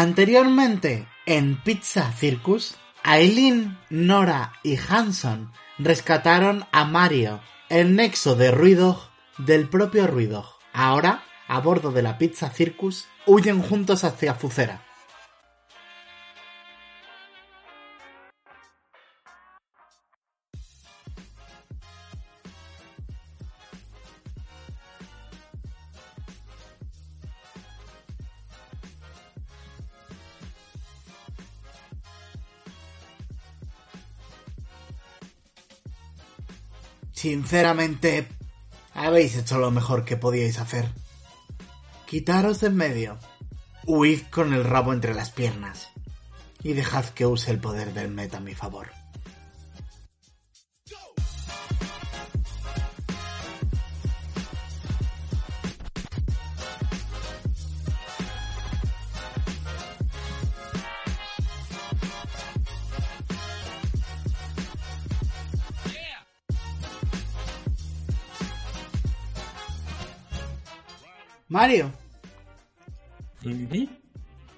Anteriormente, en Pizza Circus, Aileen, Nora y Hanson rescataron a Mario, el nexo de Ruido del propio Ruido. Ahora, a bordo de la Pizza Circus, huyen juntos hacia Fucera. Sinceramente, habéis hecho lo mejor que podíais hacer. Quitaros de en medio. Huid con el rabo entre las piernas. Y dejad que use el poder del meta a mi favor. Mario,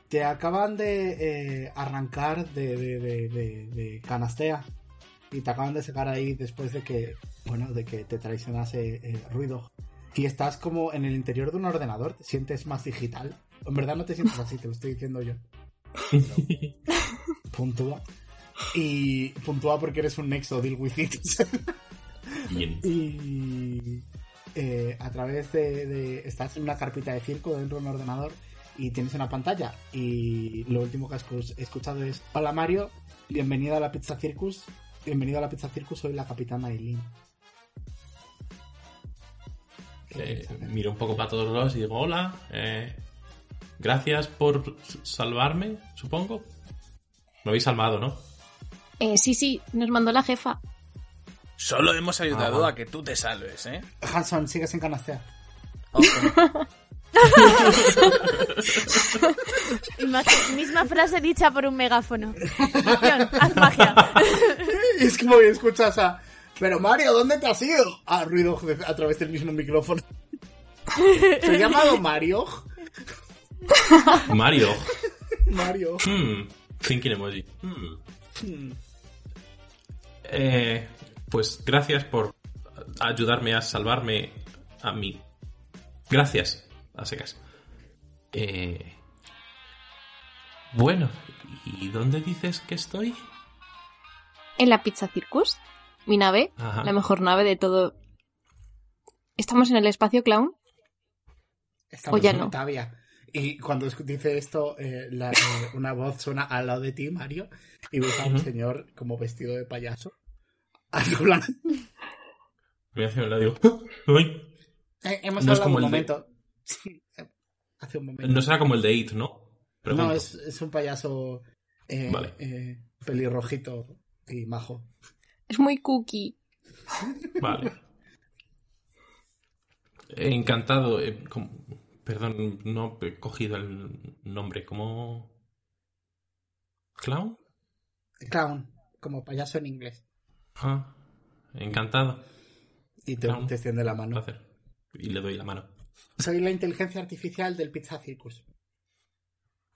te acaban de eh, arrancar de, de, de, de- de canastea y te acaban de sacar ahí después de que, bueno, de que te traicionase eh, Ruido. Y estás como en el interior de un ordenador, te sientes más digital. En verdad no te sientes así, te lo estoy diciendo yo. Pero puntúa. Y puntúa porque eres un nexo, deal with it. Bien. y eh, a través de, de- estás en una carpeta de circo dentro de un ordenador y tienes una pantalla y lo último que has escu- escuchado es hola Mario bienvenido a la pizza circus bienvenido a la pizza circus soy la capitana Eileen ¿Qué Eh, miro un poco para todos lados y digo, hola, eh, gracias por salvarme, supongo. Me habéis salvado, ¿no? Eh, sí, sí, nos mandó la jefa. Solo hemos ayudado Ah. a que tú te salves, ¿eh? Hanson sigues en canastea Ok. Imagi- Misma frase dicha por un megáfono. Acción, haz magia. y es como que escuchas a pero Mario ¿dónde te has ido? a ruido a través del mismo micrófono ¿se ha llamado Mario? Mario. Mario Hmm, thinking emoji. Hmm. Hmm. Eh, pues gracias por ayudarme a salvarme a mí. Gracias, a secas. Eh, bueno, ¿y dónde dices que estoy? En la Pizza Circus. Mi nave, Ajá. la mejor nave de todo. ¿Estamos en el espacio clown? Estamos O ya en no. Octavia. Y cuando dice esto, eh, la- eh, una voz suena al lado de ti, Mario, y ves a un señor como vestido de payaso. Al plan, Me hace un lado y digo, eh, hemos No hablado como un el de- momento. Sí, eh, hace un momento. No será como el de It, ¿no? Pregunto. No, es, es un payaso eh, Vale. eh, pelirrojito y majo. Es muy cookie. Vale. Encantado. eh, Perdón, no he cogido el nombre. ¿Cómo? ¿Clown? Clown, como payaso en inglés. Ah, encantado. Y te, te extiende la mano. placer. Y le doy la mano. Soy la inteligencia artificial del Pizza Circus.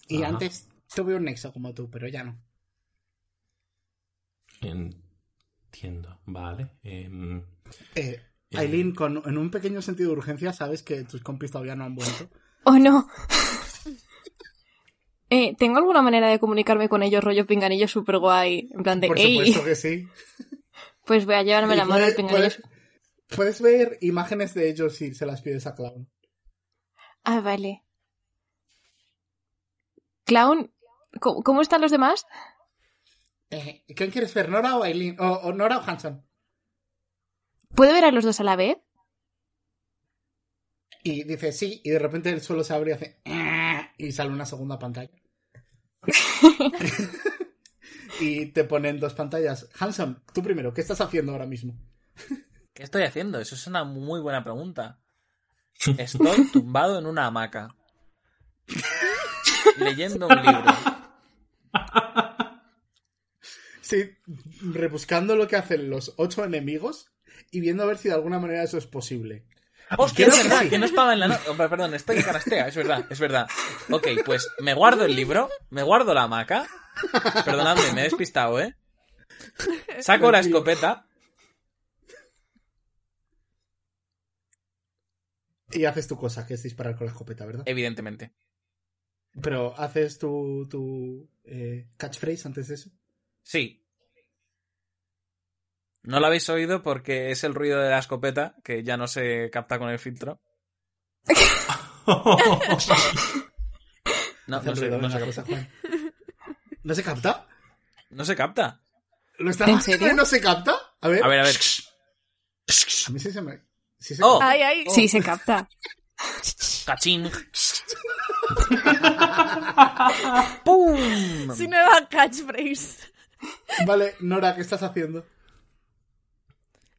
Y Ajá. antes tuve un nexo como tú, pero ya no. Entiendo. Vale. em, Eh, Eh. Aileen, con, en un pequeño sentido de urgencia, sabes que tus compis todavía no han vuelto. ¡Oh, no! Eh, ¿Tengo alguna manera de comunicarme con ellos, rollo pinganillo super guay? En plan de, Por ¡ey! supuesto que sí. Pues voy a llevarme la mano al puedes, puedes- ver imágenes de ellos si se las pides a Clown. Ah, vale. Clown, ¿cómo, cómo están los demás? Eh, ¿Quién quieres ver, Nora o Aileen? O, o Nora o Hanson. ¿Puedo ver a los dos a la vez? Y dice sí, y de repente el suelo se abre y hace... "Ah", Y sale una segunda pantalla. y te ponen dos pantallas. Hanson, tú primero, ¿qué estás haciendo ahora mismo? ¿Qué estoy haciendo? Eso es una muy buena pregunta. Estoy tumbado en una hamaca. Leyendo un libro. Sí, rebuscando lo que hacen los ocho enemigos y viendo a ver si de alguna manera eso es posible. Hostia, es que verdad, sí. que no estaba en la nota. Hombre, Perdón, estoy en canastea, es verdad, es verdad. Ok, pues me guardo el libro, me guardo la hamaca. Perdonadme, me he despistado, ¿eh? Saco la escopeta. Y haces tu cosa, que es disparar con la escopeta, ¿verdad? Evidentemente. Pero haces tu, tu eh, catchphrase antes de eso. Sí. No lo habéis oído porque es el ruido de la escopeta que ya no se capta con el filtro. No, Hace no ruido, no capta. Juan. ¿No se capta? No se capta. ¿Lo está ¿En serio? ¿No se capta? A ver. A ver, a ver. A mí sí se me. Sí se Oh. Ay, ay. Sí, se capta. Cachín. ¡Pum! Su nueva catchphrase. Vale, Nora, ¿qué estás haciendo?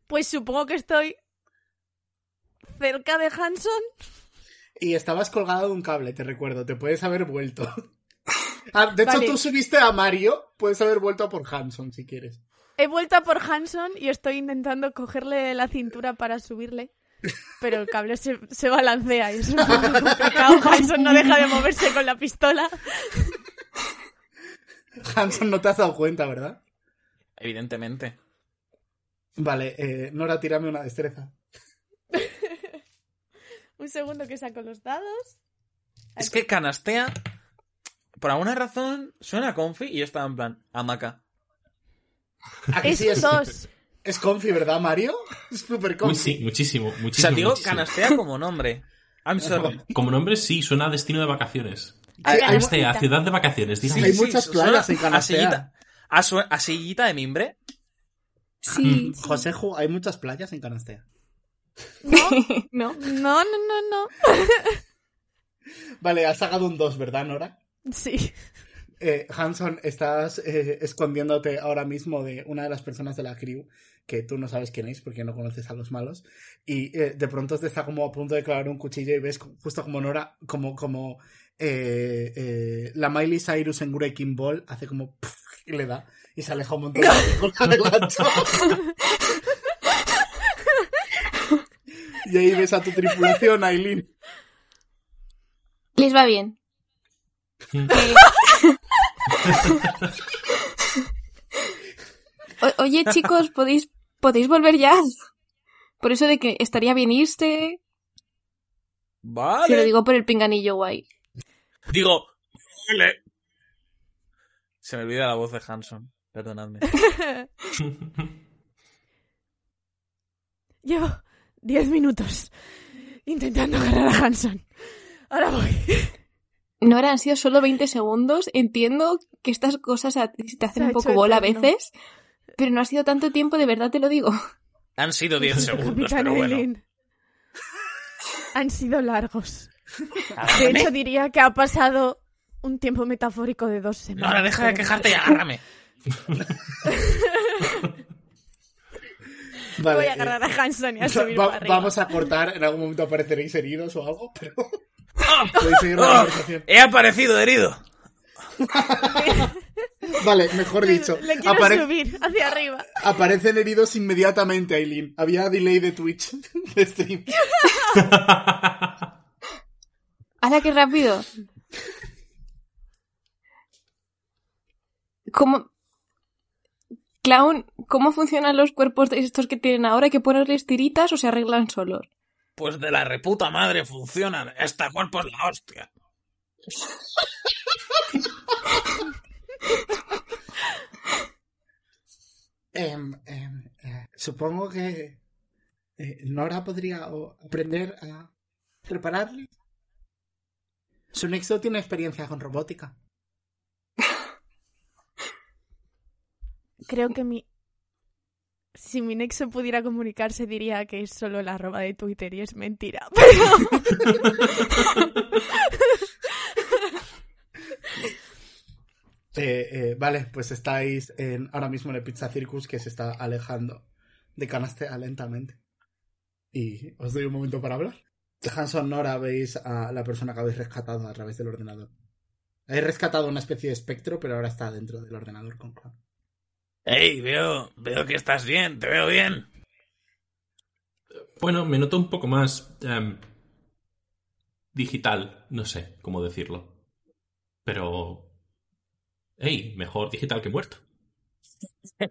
Pues supongo que estoy cerca de Hanson. Y estabas colgado de un cable, te recuerdo. Te puedes haber vuelto. Ah, de hecho, Vale. tú subiste a Mario. Puedes haber vuelto a por Hanson si quieres. He vuelto a por Hanson y estoy intentando cogerle la cintura para subirle. Pero el cable se, se balancea y es un poco complicado. Hanson no deja de moverse con la pistola. Hanson no te has dado cuenta, ¿verdad? Evidentemente. Vale, eh, Nora, tírame una destreza. Un segundo que saco los dados. Es que canastea, por alguna razón, suena confi y yo estaba en plan, hamaca. ¿A que Es sí un 2. Es comfy, ¿verdad, Mario? Es súper Muy, comfy. sí, muchísimo, O sea, muchísimo. digo muchísimo. canastea como nombre. I'm sorry. Como nombre, sí, suena a destino de vacaciones. Hay- Canastea, ciudad de vacaciones, Sí, hay muchas playas en a Canastea. sillita, a, su- a sillita de mimbre. Sí. José, Ju, hay muchas playas en Canastea. no. No, no, no, no. Vale, has sacado un 2, ¿verdad, Nora? Sí. Eh, Hanson, estás eh, escondiéndote ahora mismo de una de las personas de la crew que tú no sabes quién es porque no conoces a los malos y eh, de pronto te está como a punto de clavar un cuchillo y ves justo como Nora, como, como eh, eh, la Miley Cyrus en Breaking Ball hace como puf, y le da y se aleja un montón de con la y ahí ves a tu tripulación, Aileen. Les va bien. O- Oye, chicos, ¿podéis, ¿podéis volver ya? Por eso de que estaría bien irse. Vale. Se lo digo por el pinganillo guay. Digo, vale. Se me olvida la voz de Hanson. Perdonadme. Llevo 10 minutos intentando agarrar a Hanson. Ahora voy. Nora, han sido solo 20 segundos. Entiendo que estas cosas te Se hacen ha un poco bola a veces, pero no ha sido tanto tiempo, de verdad te lo digo. Han sido 10 segundos, pero bueno. Han sido largos. De Agárrame. hecho, diría que ha pasado un tiempo metafórico de dos semanas. Nora, deja de quejarte y agárrame. Vale, Voy a eh, agarrar a Hanson y a subir va- para arriba. vamos a cortar, en algún momento apareceréis heridos o algo, pero ¡Ah! ¡Ah! He aparecido herido. Vale, mejor Le- dicho, Le quiero apare- subir hacia arriba. aparecen heridos inmediatamente, Aileen. Había delay de Twitch de stream. ¡Hala, qué rápido! ¿Cómo... Clown, ¿cómo funcionan los cuerpos de estos que tienen ahora? ¿Hay que ponerles tiritas o se arreglan solos? Pues de la reputa madre funcionan. Este cuerpo es la hostia. Em, em, eh, supongo que eh, Nora podría aprender a prepararle. Su nexo tiene experiencia con robótica. Creo que mi... Si mi nexo pudiera comunicarse diría que es solo la arroba de Twitter y es mentira. Eh, eh, vale, pues estáis en- ahora mismo en el Pizza Circus que se está alejando de Canastea lentamente. Y os doy un momento para hablar. Hanson Nora veis a la persona que habéis rescatado a través del ordenador. Habéis rescatado una especie de espectro, pero ahora está dentro del ordenador con Clown. Ey, veo, veo que estás bien, te veo bien. Bueno, me noto un poco más em, digital, no sé cómo decirlo. Pero... Hey, mejor digital que muerto.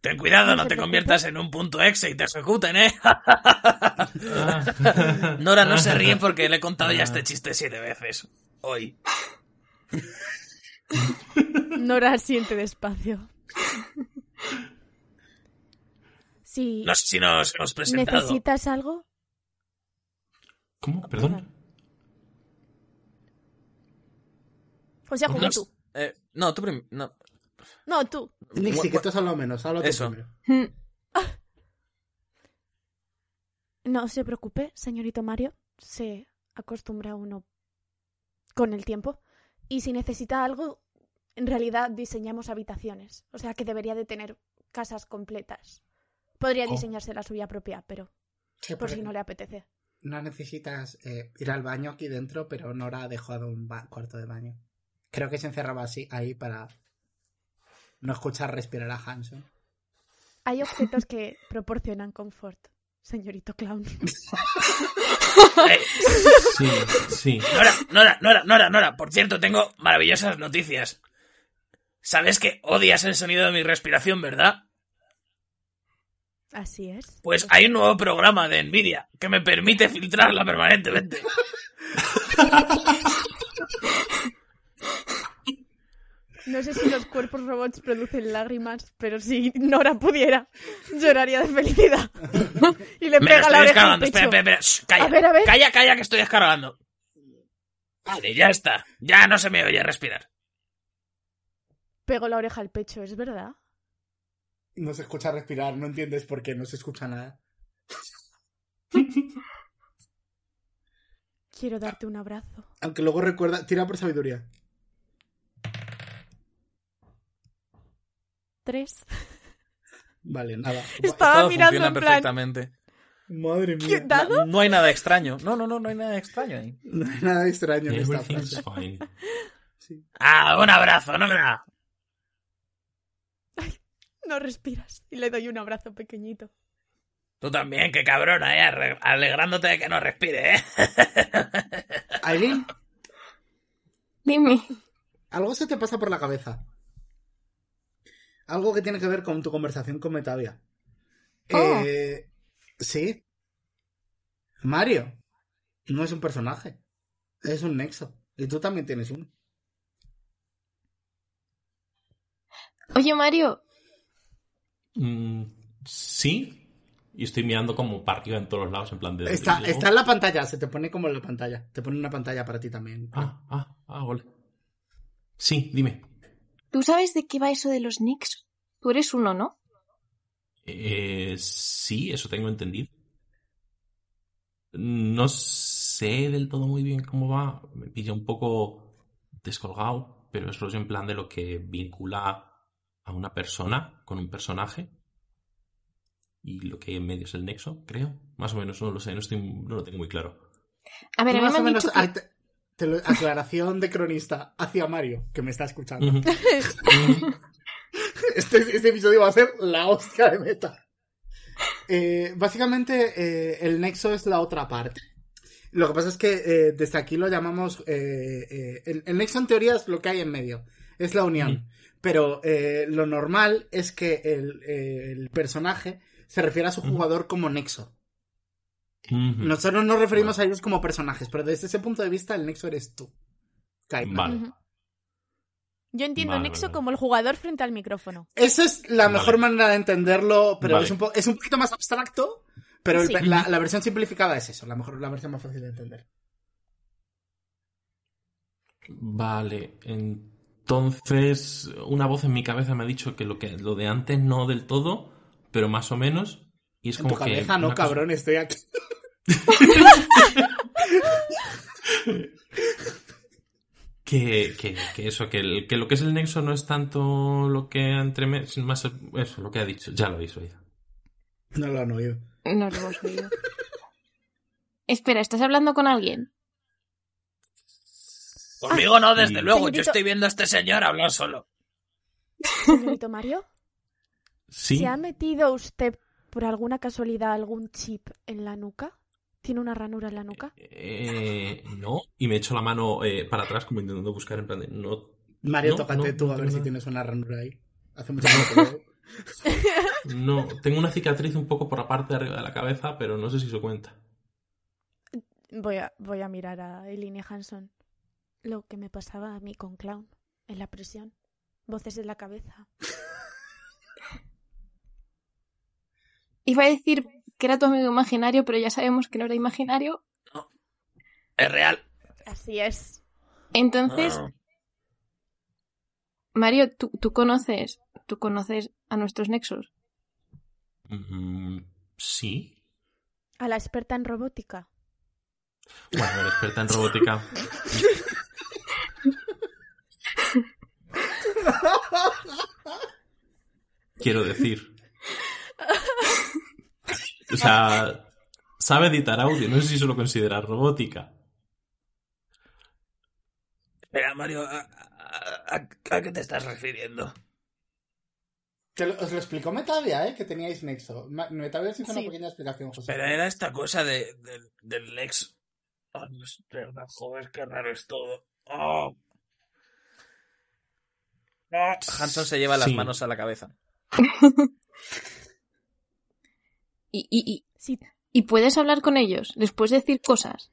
Ten cuidado, No te conviertas en un punto exe y te ejecuten, ¿eh? Ah. Nora no se ríe porque le he contado ya este chiste siete veces. Hoy. Nora siente despacio. No sé si nos hemos presentado. necesitas algo, ¿Cómo? ¿Perdón? o sea, como No, tú. eh, no, tú prim- no. No, tú. Nixie, que tú has hablado menos, habla tú Eso. primero. Mm, No se preocupe, señorito Mario. Se acostumbra uno con el tiempo. Y si necesita algo, en realidad diseñamos habitaciones. O sea que debería de tener casas completas. Podría Oh. diseñarse la suya propia, pero Sí, por si no le apetece. no necesitas eh, ir al baño aquí dentro, pero Nora ha dejado un cuarto de baño. Creo que se encerraba así ahí para no escuchar respirar a Hanson. Hay objetos que proporcionan confort, señorito clown. Eh, Sí, sí. Nora, Nora, Nora, Nora, Nora. Por cierto, tengo maravillosas noticias. Sabes que odias el sonido de mi respiración, ¿verdad? Así es. Pues hay un nuevo programa de Nvidia que me permite filtrarla permanentemente. No sé si los cuerpos robots producen lágrimas, pero si Nora pudiera, lloraría de felicidad. Y le pega la oreja al. Espera, espera, espera. Shh, calla. A ver, a ver. Calla, calla, que estoy descargando. Vale, ya está. Ya no se me oye respirar. Pego la oreja al pecho, ¿es verdad? No se escucha respirar, no entiendes por qué, no se escucha nada. Quiero darte un abrazo. Aunque luego recuerda, tira por sabiduría. Tres. Vale, nada. Estaba Todo mirando funciona en plan... perfectamente. Madre ¿Qué mía. dado? No hay nada extraño. No, no, no, no hay nada extraño ahí. No hay nada extraño en esta Everything's frase. fine. Sí. Ah, un abrazo, Nora. No respiras. Y le doy un abrazo pequeñito. Tú también, qué cabrona, eh. Alegrándote de que no respire, eh. Aileen, Dime. algo se te pasa por la cabeza. Algo que tiene que ver con tu conversación con Metavia. Oh. Eh, sí. Mario. No es un personaje. Es un nexo. Y tú también tienes uno. Oye, Mario, Mm, sí. Y estoy mirando como para arriba en todos los lados, en plan de. Está, de- está en la pantalla, se te pone como en la pantalla. Te pone una pantalla para ti también. Ah, ah, ah, vale. Sí, dime. ¿tú sabes de qué va eso de los Knicks? Tú eres uno, ¿no? Eh, sí, eso tengo entendido. No sé del todo muy bien cómo va. Me pilla un poco descolgado, pero es rollo en plan de lo que vincula a una persona con un personaje. Y lo que hay en medio es el nexo, creo. Más o menos, no lo sé, no, estoy, no lo tengo muy claro. A ver, Tú a mí más me o menos, dicho que... te- te lo- aclaración de cronista hacia Mario, que me está escuchando. Este, este episodio va a ser la hostia de meta. Eh, básicamente, eh, el nexo es la otra parte. Lo que pasa es que eh, desde aquí lo llamamos. eh, eh, el, el nexo en teoría es lo que hay en medio. Es la unión. Pero eh, lo normal es que el, eh, el personaje se refiere a su jugador como nexo. Nosotros nos referimos a ellos como personajes, pero desde ese punto de vista, el nexo eres tú. Vale. Ujú. Yo entiendo Vale, Nexo vale, como el jugador frente al micrófono. Esa es la Vale. mejor manera de entenderlo, pero Vale. es, un po- es un poquito más abstracto. Pero el- la, la versión simplificada es eso, la mejor, la versión más fácil de entender. Vale, entonces una voz en mi cabeza me ha dicho que lo que lo de antes no del todo, pero más o menos. Y es En como tu que cabeza, no, cosa- cabrón, estoy aquí. que, que, que eso, que, el- que lo que es el nexo no es tanto lo que entre más eso, lo que ha dicho, ya lo habéis oído. No lo han oído. No lo hemos oído. Espera, ¿estás hablando con alguien? Conmigo no, desde Sí. luego. Yo estoy viendo a este señor hablar solo. Señorito Mario, Sí, ¿se ha metido usted por alguna casualidad algún chip en la nuca? ¿Tiene una ranura en la nuca? Eh, no, y me echo la mano eh, para atrás como intentando buscar en plan de... No, Mario, No, tócate no, tú no a ver tengo si tienes una ranura ahí. Hace mucho tiempo que no, tengo una cicatriz un poco por la parte de arriba de la cabeza, pero no sé si eso cuenta. Voy a, voy a mirar a Eileen y Hanson. Lo que me pasaba a mí con Clown en la prisión. Voces en la cabeza. Iba a decir que era tu amigo imaginario, pero ya sabemos que no era imaginario. Es real. Así es. Entonces, Ah. Mario, ¿tú, tú conoces, tú conoces a nuestros nexos. Mm, sí. A la experta en robótica. Bueno, la experta en robótica. Quiero decir. O sea, sabe editar audio, no sé si eso lo considera robótica. Espera, Mario, ¿a, a- a- a qué te estás refiriendo? Te lo- os lo explicó Metavia, ¿eh? Que teníais nexo. Metavia os hizo Sí. una pequeña explicación, José. Pero era esta cosa de, del- del Lex. Ah, es verdad, joder, qué raro es todo. Oh. Ah. Hanson se lleva las Sí. manos a la cabeza. Y, y, y, Sí, y puedes hablar con ellos, les puedes decir cosas.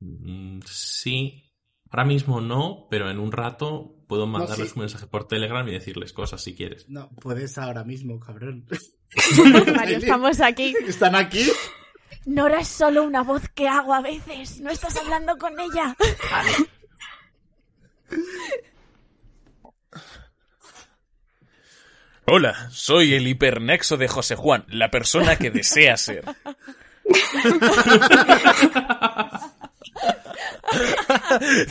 Mm, Sí. Ahora mismo no, pero en un rato puedo mandarles sí. un mensaje por Telegram y decirles cosas si quieres. No, puedes ahora mismo, cabrón. Mario, estamos aquí. ¿Están aquí? Nora es solo una voz que hago a veces. No estás hablando con ella. Hola, soy el hipernexo de José Juan, la persona que desea ser.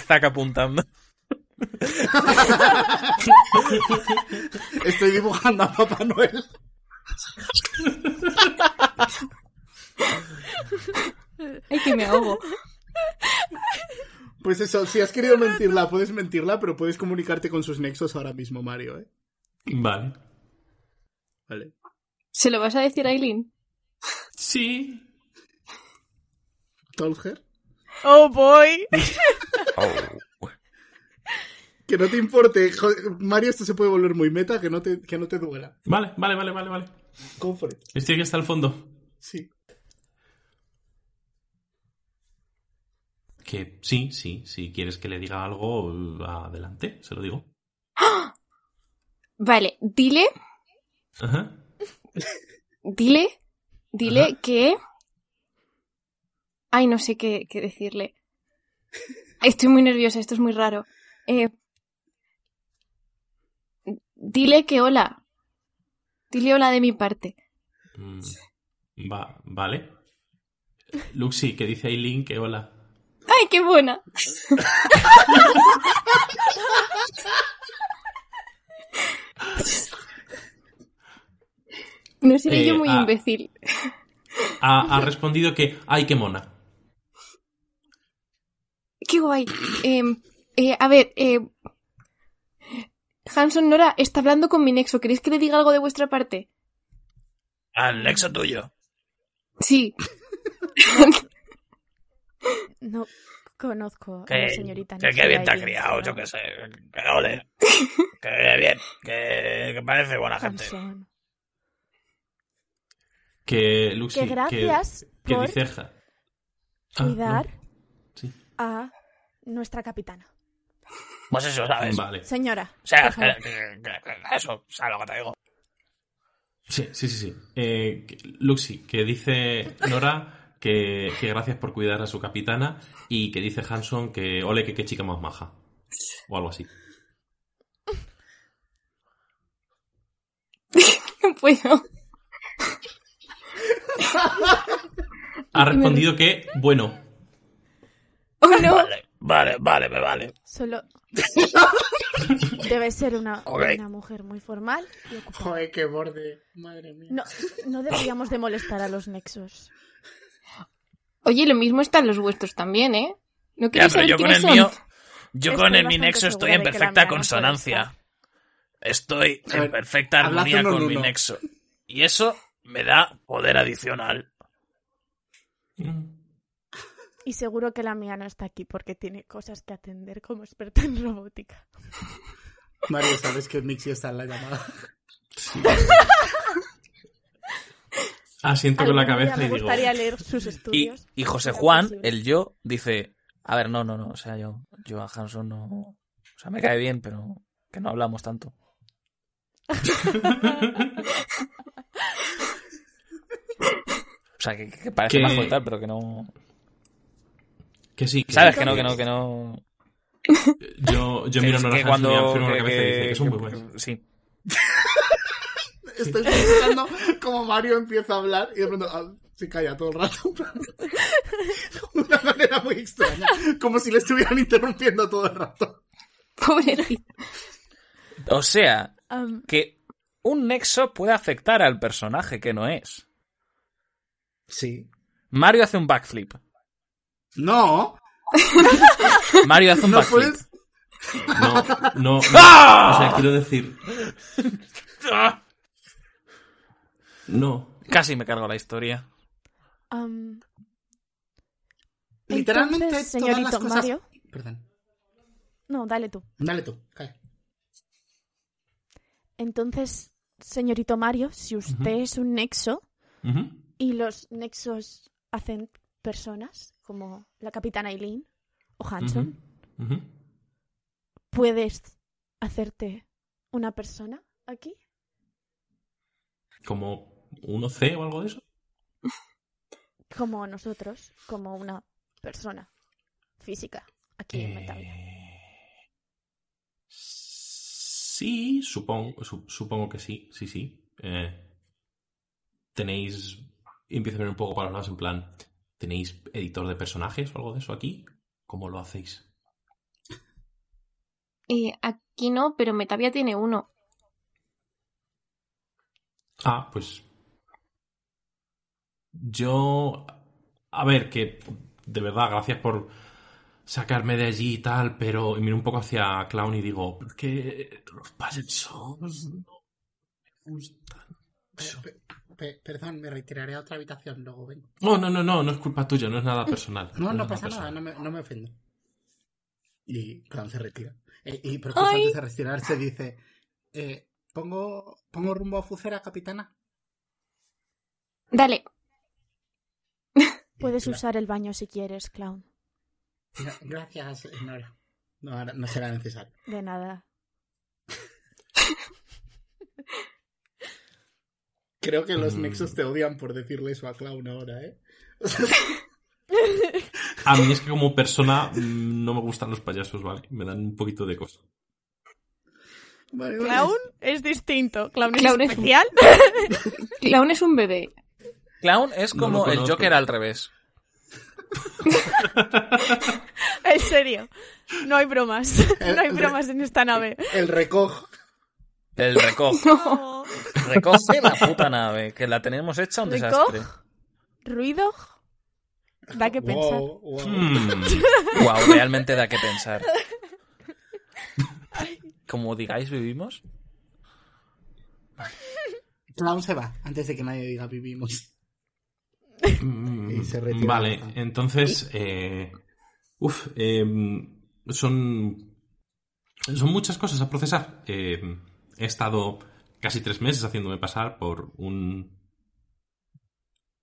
Zack apuntando. Estoy dibujando a Papá Noel. Ay, que me ahogo. Pues eso, si has querido mentirla, puedes mentirla, pero puedes comunicarte con sus nexos ahora mismo, Mario, ¿eh? Vale. Vale. ¿Se lo vas a decir a Aileen? Sí. Tolger. Oh boy. Que no te importe. Mario, esto se puede volver muy meta, que no te, que no te duela. Vale, vale, vale, vale, vale. Estoy aquí hasta el fondo. Sí. Que sí, sí, si quieres que le diga algo, adelante, se lo digo. Vale, dile, Ajá. dile, dile Ajá. que... Ay, no sé qué, qué decirle. Estoy muy nerviosa, esto es muy raro. Eh, dile que hola. Dile hola de mi parte. Mm, Va, vale. Luxi, que dice Aileen que hola. ¡Ay, qué buena! No seré Eh, yo muy ah. imbécil. Ha, ha respondido que, ay, qué mona. Qué guay. Eh, eh, a ver, eh, Hanson Nora está hablando con mi nexo. ¿Queréis que le diga algo de vuestra parte? Al nexo tuyo. Sí. No conozco a la señorita. que, que bien te ha criado, yo qué sé. Que ole. Que bien. Que, que parece buena gente. Que Luxi. Que gracias que, por dice. ja- Ah, no. Cuidar Sí. a nuestra capitana. Pues eso, ¿sabes? Vale. Señora. O sea, por favor. que, que- que- que- eso, ¿sabes lo que te digo? Sí, sí, sí. sí. Eh, que- Luxi, que dice Nora que, que gracias por cuidar a su capitana y que dice Hanson que ole, que qué chica más maja. O algo así. No puedo. Ha respondido que, bueno, Oh, no. Vale, vale, vale, me vale. Solo. Debe ser una, una mujer muy formal y ocupada. Joder, qué borde. Madre mía. No, no deberíamos de molestar a los nexos. Oye, lo mismo están los vuestros también, ¿eh? ¿No pero saber yo con el son? mío. Yo Estoy con el, mi bastante nexo estoy segura en de que la perfecta mía no puede consonancia. Estoy A en ver, perfecta armonía uno en con mi uno. nexo. Y eso me da poder adicional. Y seguro que la mía no está aquí porque tiene cosas que atender como experta en robótica. Mario, sabes que Mixi está en la llamada. Asiento con la cabeza me y digo. gustaría leer sus Y, estudios. y José Juan, el yo, dice, a ver, no, no, no, o sea, yo, yo a Hanson no... O sea, me cae bien, pero que no hablamos tanto. O sea, que, que parece Que- majo y tal, pero que no... Que sí, que ¿Sabes? Que no, que no, que no... Yo, yo que- miro a que Nora Hanson y cuando... afirmo la que- cabeza y dice que son muy que- buenos. Sí. Estoy pensando como Mario empieza a hablar y de pronto ah, se calla todo el rato. De una manera muy extraña. Como si le estuvieran interrumpiendo todo el rato. Pobre. O sea, que un nexo puede afectar al personaje que no es. Sí. Mario hace un backflip. No, Mario hace un no backflip. puedes. No, no. no. ¡Ah! O sea, quiero decir. No. Casi me cargo la historia. Literalmente entonces, todas las señorito cosas. Mario. Perdón. No, dale tú. Dale tú, calla. Entonces, señorito Mario, si usted es un nexo y los nexos hacen personas, como la capitana Eileen o Hanson. ¿puedes hacerte una persona aquí? Como un OC o algo de eso. Como nosotros, como una persona física aquí en Metavia. Eh, Sí, supongo, su- supongo que sí, sí, sí. Eh, tenéis, empiezo a ver un poco para los lados en plan, ¿tenéis editor de personajes o algo de eso aquí? ¿Cómo lo hacéis? Eh, aquí no, pero Metavia tiene uno. Ah, pues. Yo. A ver, que de verdad, gracias por sacarme de allí y tal, pero miro un poco hacia Clown y digo, "Es que los payasos no me gustan. mucho". Pe- pe- perdón, me retiraré a otra habitación, luego vengo. No, no, no, no, no es culpa tuya, no es nada personal. No, no pasa nada, no me, no me ofendo. Y Clown se retira. Eh, y pero antes de retirarse dice, eh, ¿pongo, ¿pongo rumbo a Fucera, capitana? Dale. Puedes usar el baño si quieres, clown. gra- Gracias, Nora. No, ahora no será necesario. De nada. Creo que los Mm. nexos te odian por decirle eso a Clown ahora, ¿eh? A mí es que como persona mm, no me gustan los payasos, ¿vale? Me dan un poquito de cosa. Vale, vale. Clown es distinto. Clown es Clown es- especial. Clown es un bebé. Clown es No como el. Joker al revés. en serio. No hay bromas. El- No hay bromas en esta nave. El recoj. El recoge. No. Recoge la puta nave, que la tenemos hecha un desastre. Ruido. Da que pensar. Wow, wow. Hmm. Wow, realmente da que pensar. Como digáis, vivimos. Clown se va antes de que nadie diga vivimos. Mm, Y se retira. Vale, entonces. Eh, uf, em, son. Son muchas cosas a procesar. Em, he estado casi tres meses haciéndome pasar por un.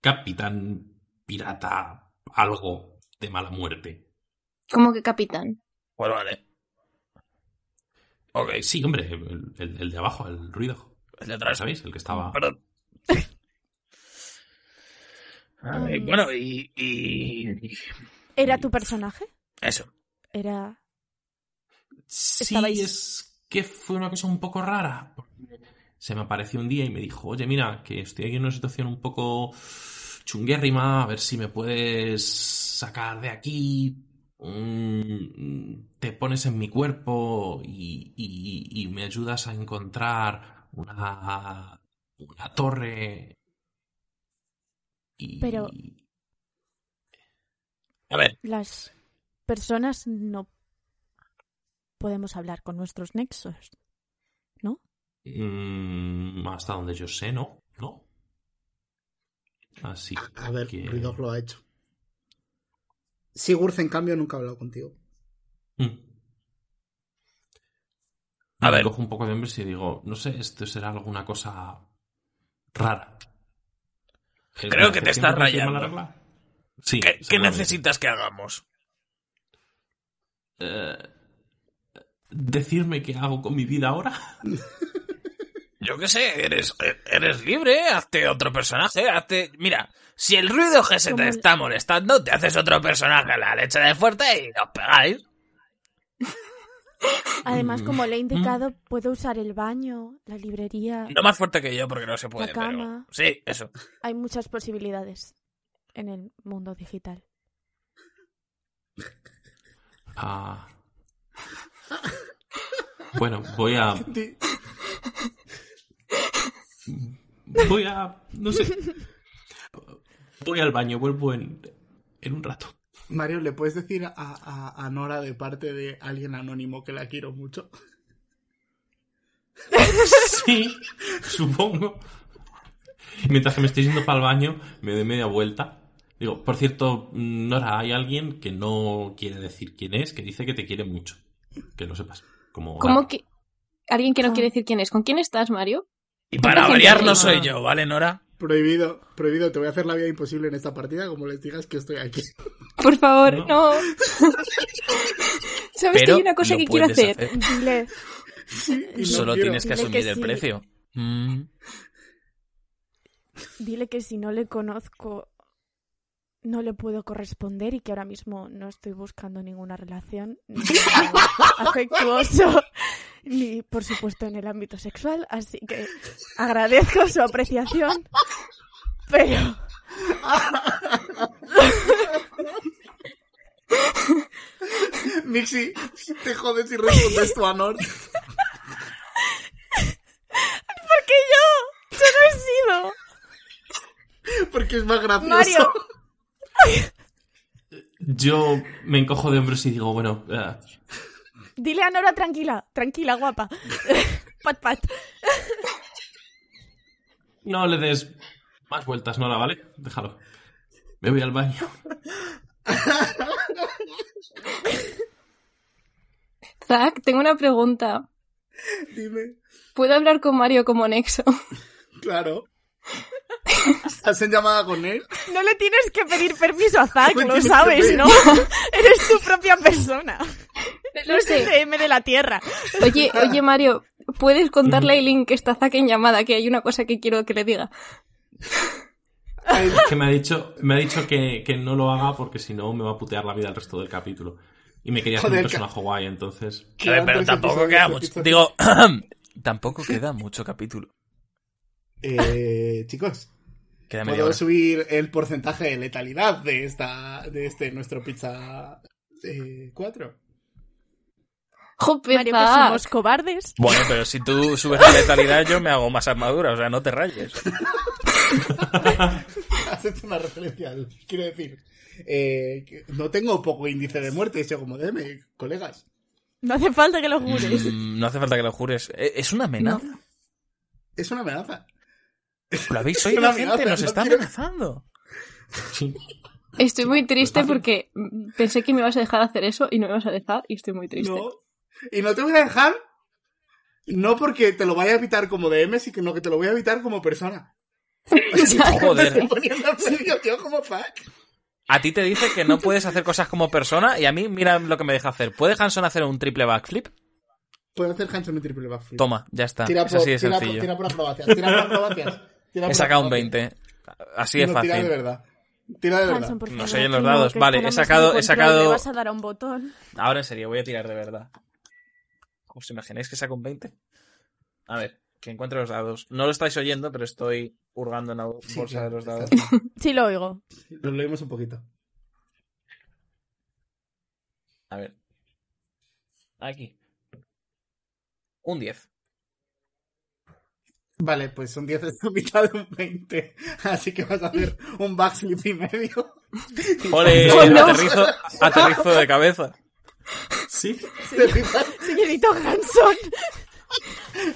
Capitán pirata, algo de mala muerte. ¿Cómo que capitán? Pues vale. Ok, Sí, hombre, el, el- el de abajo, el ruido. el de atrás. ¿Sabéis? El que estaba. Perdón. Ay, bueno, y, y- ¿Era tu personaje? Eso. Era. Sí, Estabais- es que fue una cosa un poco rara. Se me apareció un día y me dijo, oye, mira, que estoy aquí en una situación un poco chunguérrima, a ver si me puedes sacar de aquí. Mm, te pones en mi cuerpo y, y- y me ayudas a encontrar una, una torre. Y... Pero- A ver, Las personas no podemos hablar con nuestros nexos. Mm, hasta donde yo sé, no, no. Así A ver, que... Lo ha hecho. Sigurd, en cambio, nunca ha hablado contigo. Mm. A ver. Cojo un poco de hambre y digo, no sé, esto será alguna cosa rara. ¿Es Creo que te estás rayando. regla? Sí. ¿Qué, qué necesitas que hagamos? Eh, ¿Decirme qué hago con mi vida ahora? Yo qué sé, eres, eres libre, hazte otro personaje, hazte... Mira, si el ruido que se te está molestando, te haces otro personaje a la leche de fuerte y os pegáis. Además, como le he indicado, puedo usar el baño, la librería. No más fuerte que yo porque no se puede, La pero... cama. Sí, eso. Hay muchas posibilidades en el mundo digital. Ah. Bueno, voy a. Voy a. No sé. Voy al baño, vuelvo en, en un rato. Mario, ¿le puedes decir a, a- a Nora de parte de alguien anónimo que la quiero mucho? Sí, supongo. Mientras que me estoy yendo para el baño, me doy media vuelta. Digo, por cierto, Nora, hay alguien que no quiere decir quién es, que dice que te quiere mucho. Que lo sepas. Como ¿Cómo que.? Alguien que no quiere decir quién es. ¿Con quién estás, Mario? Y para variar no soy yo, ¿vale, Nora? Prohibido, prohibido, te voy a hacer la vida imposible en esta partida como les digas que estoy aquí. Por favor, No. no. ¿Sabes que hay una cosa que quiero hacer? Dile, no Solo quiero. tienes que Dile asumir que el sí. precio. Mm. dile que si no le conozco, no le puedo corresponder y que ahora mismo no estoy buscando ninguna relación ni afectuoso ni, por supuesto, en el ámbito sexual. Así que agradezco su apreciación, pero Mixi, te jodes y respondes tu honor. porque yo, yo no he sido. Porque es más gracioso. Mario. Yo me encojo de hombros y digo, bueno, eh, Dile a Nora tranquila, tranquila, guapa. pat, pat. no le des más vueltas, Nora, ¿vale? Déjalo. Me voy al baño. Zack, tengo una pregunta. Dime. ¿Puedo hablar con Mario como Nexo? Claro. ¿Estás en llamada con él? No le tienes que pedir permiso a Zack, lo sabes. ¿no? Eres tu propia persona. No es sé. DM de la Tierra. Oye, oye, Mario, ¿puedes contarle a Eileen que está Zack en llamada? Que hay una cosa que quiero que le diga. Ay, Que me ha dicho, me ha dicho que, que no lo haga porque si no me va a putear la vida el resto del capítulo. Y me quería hacer Joder, un personaje guay, entonces. A ver, pero tampoco queda de mucho. Digo, tampoco queda mucho capítulo. Eh, chicos, Queda media ¿puedo hora. subir el porcentaje de letalidad de esta, de este nuestro pizza 4? Jope, Mario, que Zack. somos cobardes. Bueno, pero si tú subes la letalidad, yo me hago más armadura, o sea, no te rayes. Hecho una referencia, quiero decir. eh, no tengo poco índice de muerte, yo como DM, colegas. No hace falta que lo jures. Mm, no hace falta que lo jures. Eh, ¿Es una amenaza? Es una amenaza. ¿Lo habéis oído, gente? amenaza, Nos no está quiero- amenazando. Estoy muy triste Pues porque pensé que me ibas a dejar hacer eso y no me vas a dejar y estoy muy triste. No. Y no te voy a dejar, no porque te lo vaya a evitar como DM, sino que te lo voy a evitar como persona. Joder. Serio, tío, como. A ti te dice que no puedes hacer cosas como persona y a mí mira lo que me deja hacer. ¿Puede Hanson hacer un triple backflip? Puedo hacer Hanson un triple backflip. Toma, ya está. Tira Es por, así de tira por- sencillo. tira por acrobacias. Tira por acrobacias. Tira He sacado un acrobacias. 20. Así de No, Tira de fácil. verdad. Tira de verdad. Hanson, No se oyen los dados. Vale, he sacado- he sacado- Le vas a dar a un botón. Ahora en serio, voy a tirar de verdad. ¿Os imagináis que saco un 20? A ver, que encuentre los dados. No lo estáis oyendo, pero estoy hurgando en la Sí, bolsa de los dados. Sí lo oigo. Lo leímos un poquito. A ver. Aquí. Un 10. Vale, pues un 10 es la mitad de un 20. Así que vas a hacer un backflip y medio. ¡Ole! Oh, no. aterrizo, aterrizo de cabeza. Sí. Señorito Hanson.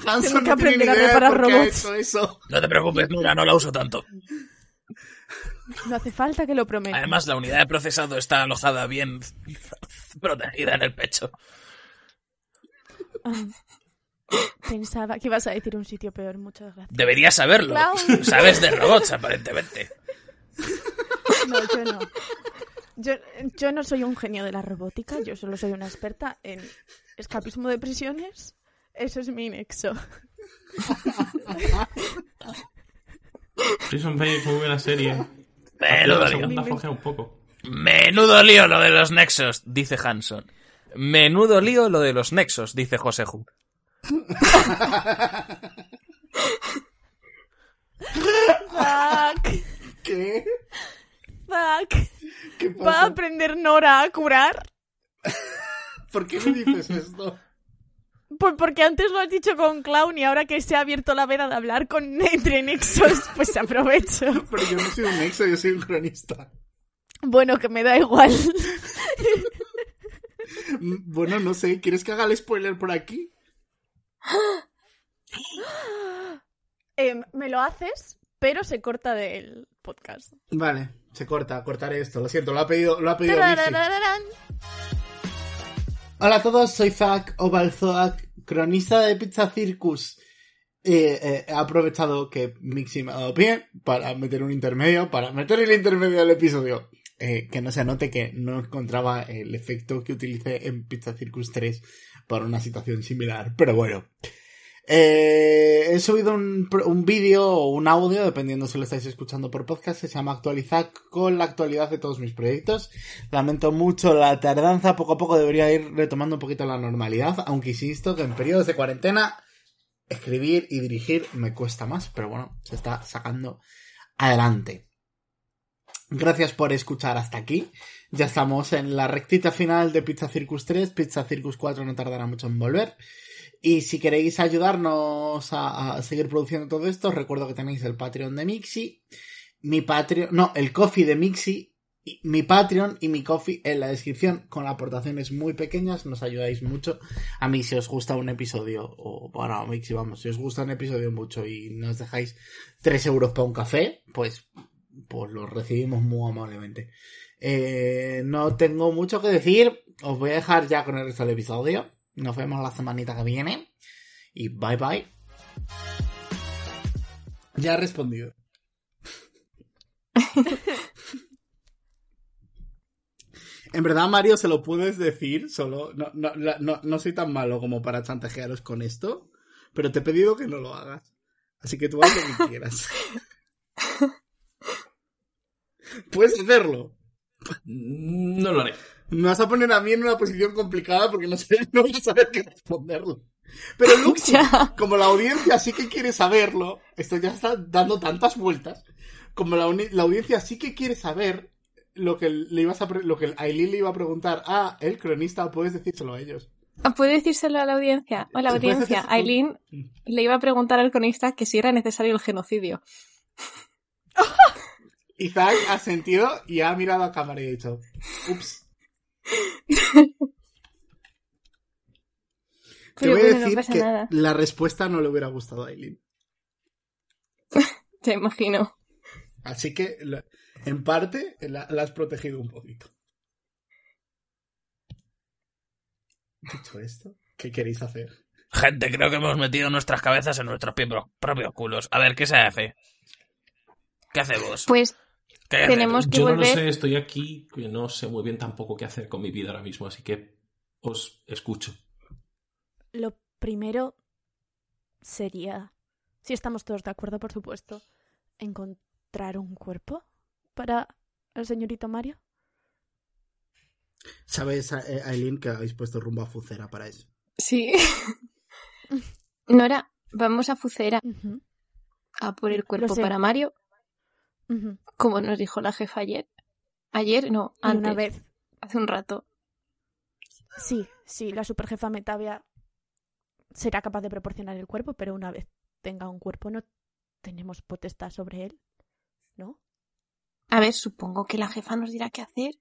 Hanson Tengo que aprender a reparar robots. eso. No te preocupes, Nura, no la uso tanto. No hace falta que lo prometa. Además, la unidad de procesado está alojada bien protegida en el pecho. Ah, Pensaba que ibas a decir un sitio peor, muchas gracias. Deberías saberlo. Clown. Sabes de robots, aparentemente. No, yo no. Yo, yo no soy un genio de la robótica, yo solo soy una experta en escapismo de prisiones. Eso es mi nexo. Prison Break es muy buena serie. Menudo lío. un poco. Menudo lío lo de los nexos, dice Hanson. Menudo lío lo de los nexos, dice José Ju. ¿Qué? Fuck. ¿Qué ¿Va a aprender Nora a curar? ¿Por qué me dices esto? Pues porque antes lo has dicho con Clown y ahora que se ha abierto la vena de hablar con entre nexos, pues aprovecho. Pero yo no soy un nexo, yo soy un cronista. Bueno, que me da igual. Mm, Bueno, no sé, ¿quieres que haga el spoiler por aquí? Em, me lo haces, pero se corta del podcast. Vale, se corta, cortaré esto, lo siento, lo ha pedido, lo ha pedido. Hola a todos, soy Zack Ovalzoak, cronista de Pizza Circus. Eh, eh, he aprovechado que Mixi me ha dado pie para meter un intermedio, para meter el intermedio del episodio. Eh, que no se note que no encontraba el efecto que utilicé en Pizza Circus 3 para una situación similar. Pero bueno. Eh, he subido un, un vídeo o un audio, dependiendo si lo estáis escuchando por podcast, que se llama Actualizar con la actualidad de todos mis proyectos. Lamento mucho la tardanza, poco a poco debería ir retomando un poquito la normalidad, aunque insisto que en periodos de cuarentena escribir y dirigir me cuesta más, pero bueno, se está sacando adelante. Gracias por escuchar hasta aquí. Ya estamos en la rectita final de Pizza Circus 3. Pizza Circus 4 no tardará mucho en volver. Y si queréis ayudarnos a, seguir produciendo todo esto, recuerdo que tenéis el Patreon de Mixi, mi Patreon, no, el Coffee de Mixi, mi Patreon y mi Coffee en la descripción con aportaciones muy pequeñas, nos ayudáis mucho. A mí si os gusta un episodio, o bueno, a Mixi vamos, si os gusta un episodio mucho y nos dejáis 3 euros para un café, pues, pues lo recibimos muy amablemente. Eh, no tengo mucho que decir, os voy a dejar ya con el resto del episodio. Nos vemos la semanita que viene. Y bye bye. Ya he respondido. en verdad, Mario, se lo puedes decir, solo no, no, no, no soy tan malo como para chantajearos con esto, pero te he pedido que no lo hagas. Así que tú haz lo que quieras. Puedes hacerlo. No lo haré. Me vas a poner a mí en una posición complicada porque no sé, no voy a saber qué responderlo. Pero Luxi, como la audiencia sí que quiere saberlo, esto ya está dando tantas vueltas, como la, audiencia sí que quiere saber lo que le ibas a lo que Aileen le iba a preguntar a el cronista, puedes decírselo a ellos. ¿Puede decírselo a la audiencia? A la Sí, puedes audiencia. Aileen le iba a preguntar al cronista que si era necesario el genocidio. Isaac ha sentido y ha mirado a cámara y ha dicho, ups. Te voy a bueno, decir que nada. la respuesta no le hubiera gustado a Aileen. Te imagino. Así que, en parte, la, la has protegido un poquito. Dicho esto, ¿qué queréis hacer? Gente, creo que hemos metido nuestras cabezas en nuestros pi- propios culos. A ver, ¿qué se hace? ¿Qué hacemos? Pues ¿Qué hay que tenemos que Yo no lo sé, estoy aquí, que no sé muy bien tampoco qué hacer con mi vida ahora mismo, así que os escucho. Lo primero sería, si estamos todos de acuerdo, por supuesto, encontrar un cuerpo para el señorito Mario. ¿Sabes, eh, Aileen, que habéis puesto rumbo a Fucera para eso? Sí. Nora, vamos a Fucera a por el cuerpo para Mario, como nos dijo la jefa ayer. Ayer, no, antes, una vez, hace un rato. sí, sí, la superjefa Metavia será capaz de proporcionar el cuerpo, pero una vez tenga un cuerpo no tenemos potestad sobre él, ¿no? A ver, supongo que la jefa nos dirá qué hacer.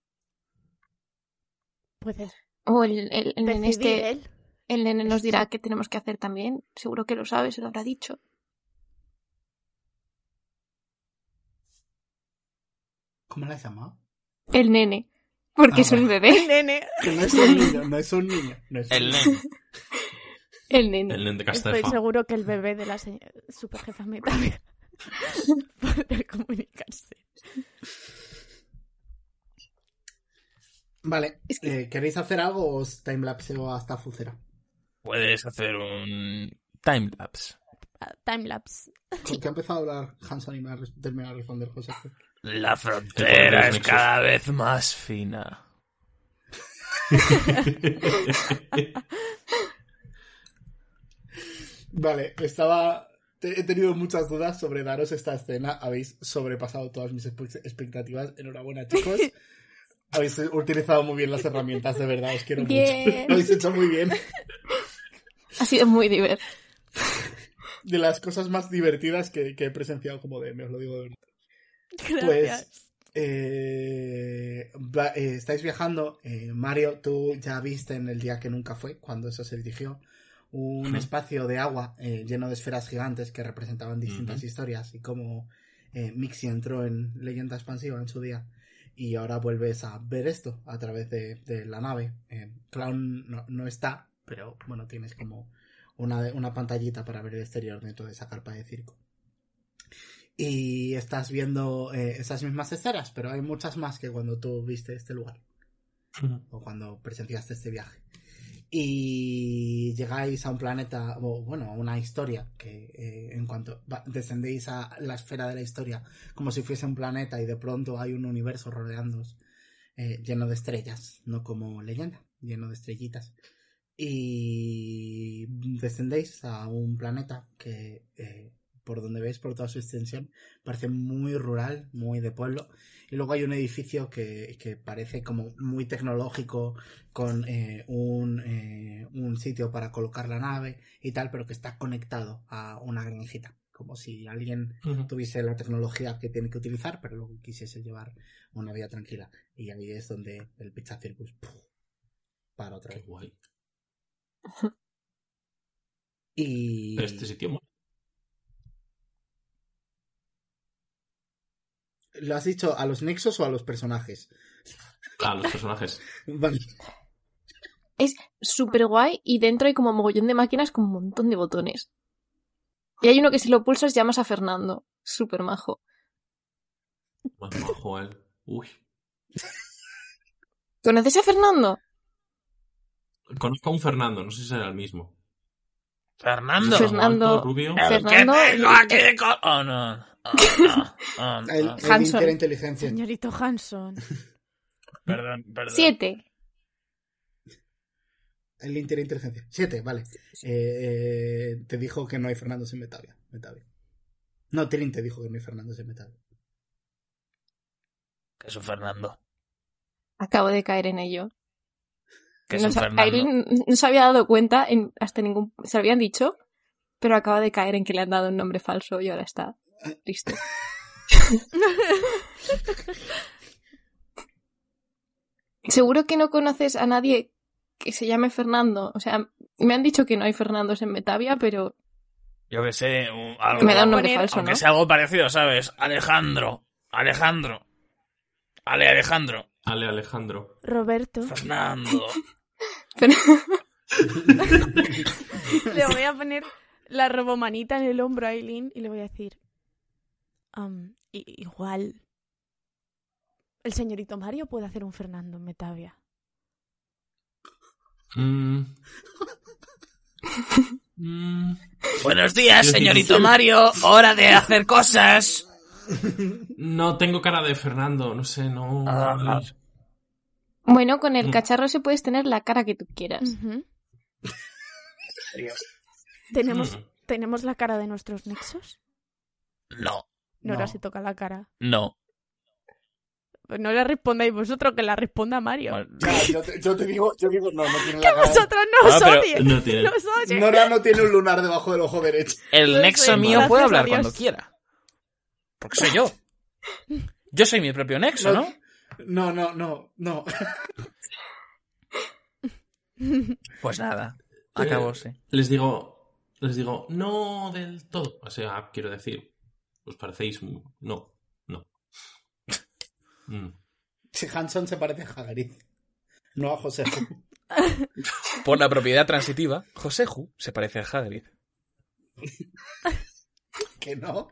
Puede O el, el, el nene este- él. el nene nos dirá qué tenemos que hacer también. Seguro que lo sabe, se lo habrá dicho. ¿Cómo la has llamado? El nene. Porque Ah, es un bebé. Nene. Que no es un niño, no es un niño. No es un El niño. nene. El nene. El nen de Estoy Castefa. seguro que el bebé de la se- superjefa Metavia podrá comunicarse. Vale, Es que- eh, ¿queréis hacer algo o os timelapseo hasta Fucera? Puedes hacer un timelapse. Ah, Timelapse. ¿Con qué ha empezado a hablar Hanson y me ha terminado de responder José? La frontera es cada vez más fina. Vale, estaba. He tenido muchas dudas sobre daros esta escena. Habéis sobrepasado todas mis expectativas. Enhorabuena, chicos. Habéis utilizado muy bien las herramientas, de verdad. Os quiero Bien. mucho. Lo habéis hecho muy bien. Ha sido muy divertido. De las cosas más divertidas que, que he presenciado como DM, os lo digo de verdad. Gracias. Pues eh, va- eh, estáis viajando. eh, Mario, tú ya viste en el día que nunca fue, cuando eso se dirigió, un espacio de agua eh, lleno de esferas gigantes que representaban distintas historias y cómo eh, Mixi entró en Leyenda Expansiva en su día. Y ahora vuelves a ver esto a través de, de la nave. Eh, Clown no, no está, pero bueno, tienes como una, una pantallita para ver el exterior dentro de esa carpa de circo y estás viendo eh, esas mismas escenas, pero hay muchas más que cuando tú viste este lugar o cuando presenciaste este viaje. Y llegáis a un planeta, o bueno, a una historia que eh, en cuanto va- descendéis a la esfera de la historia como si fuese un planeta y de pronto hay un universo rodeándoos eh, lleno de estrellas, no como leyenda, lleno de estrellitas. Y descendéis a un planeta que eh, por donde veis por toda su extensión, parece muy rural, muy de pueblo. Y luego hay un edificio que, que parece como muy tecnológico, con eh, un, eh, un sitio para colocar la nave y tal, pero que está conectado a una granjita. Como si alguien tuviese la tecnología que tiene que utilizar, pero luego quisiese llevar una vida tranquila. Y ahí es donde el Pizza Circus ¡puf! para otra Qué vez. guay. Y Pero este sitio ¿Lo has dicho a los nexos o a los personajes? Ah, los personajes. Vale. Es súper guay y dentro hay como mogollón de máquinas con un montón de botones. Y hay uno que si lo pulsas llamas a Fernando. Súper majo. Más majo él. Uy. ¿Conoces a Fernando? Conozco a un Fernando, no sé si será el mismo. Fernando. Fernando. Alto, rubio. Fernando- que tengo aquí de co- Oh, no. El, el Hanson. inteligencia. Señorito Hanson. Perdón, perdón. Siete. El inteligencia. Siete, vale. Eh, eh, te dijo que no hay Fernandos en Metavia. Metavia. No, Trin te dijo que no hay Fernandos en Metavia. Que es un Fernando. Acabo de caer en ello. Que es no, un Fernando. No se había dado cuenta en, hasta ningún. Se lo habían dicho, pero acaba de caer en que le han dado un nombre falso y ahora está triste. Seguro que no conoces a nadie que se llame Fernando. O sea, me han dicho que no hay Fernandos en Metavia, pero Yo que sé, un- algo, me da un nombre poner- falso, aunque ¿no? sea algo parecido, ¿sabes? Alejandro. Alejandro. Ale Alejandro. Ale Alejandro. Roberto. Fernando. Pero- Le voy a poner la robomanita en el hombro a Aileen y le voy a decir. "Am, i- igual. El señorito Mario puede hacer un Fernando en Metavia. Mm. Mm. Buenos días, señorito. Mario. Hora de hacer cosas. No tengo cara de Fernando, no sé, no. Ah. bueno, con el Mm. cacharro se puedes tener la cara que tú quieras. ¿Tenemos. ¿Tenemos la cara de nuestros nexos? No, Nora No. se toca la cara. no. Pues no le respondáis vosotros, que la responda Mario. Bueno, Ya, yo, te, yo te digo, yo digo, no, no tiene que la cara. vosotros no os Ah, pero odien. No tiene. No os. Nora no tiene un lunar debajo del ojo derecho. El nexo mío gracias puede hablar cuando quiera. Porque soy yo. Yo soy mi propio nexo, ¿no? No, no, no, no. Pues nada. Eh, Acabó, sí. Les digo, les digo, no del todo. O sea, quiero decir, os parecéis, no, no. Mm. Si Hanson se parece a Hagrid. No a José. Por la propiedad transitiva, Joseju se parece a Hagrid. que no.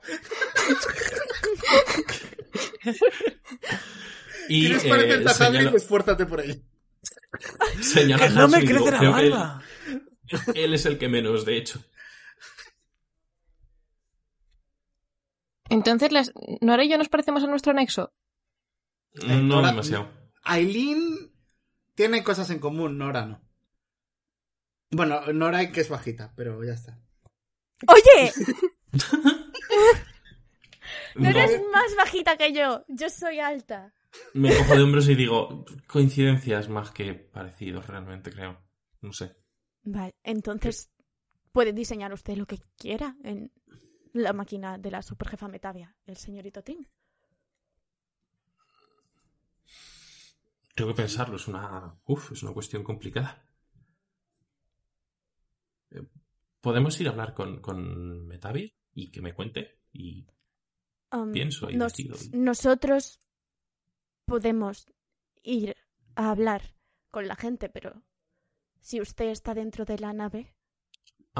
Y ¿Quieres eh, parecerte a Hagrid? señala, Pues por ahí. señala ¡Que no me Hanson digo, crece la "Creo que él- barba! Él es el que menos, de hecho. Entonces, las... ¿Nora y yo nos parecemos a nuestro nexo? No Nora- demasiado. Aileen tiene cosas en común, Nora no. Bueno, Nora que es bajita, pero ya está. ¡Oye! No No, eres más bajita que yo. Yo soy alta. me cojo de hombros y digo, coincidencias más que parecidos, realmente, creo. No sé. Vale, entonces puede diseñar usted lo que quiera en la máquina de la superjefa Metavia, el señorito Tim. Tengo que pensarlo, es una. Uf, es una cuestión complicada. Eh, ¿Podemos ir a hablar con, con Metavi y que me cuente? Y Um, Pienso y nos- decido. nosotros podemos ir a hablar con la gente, pero si usted está dentro de la nave,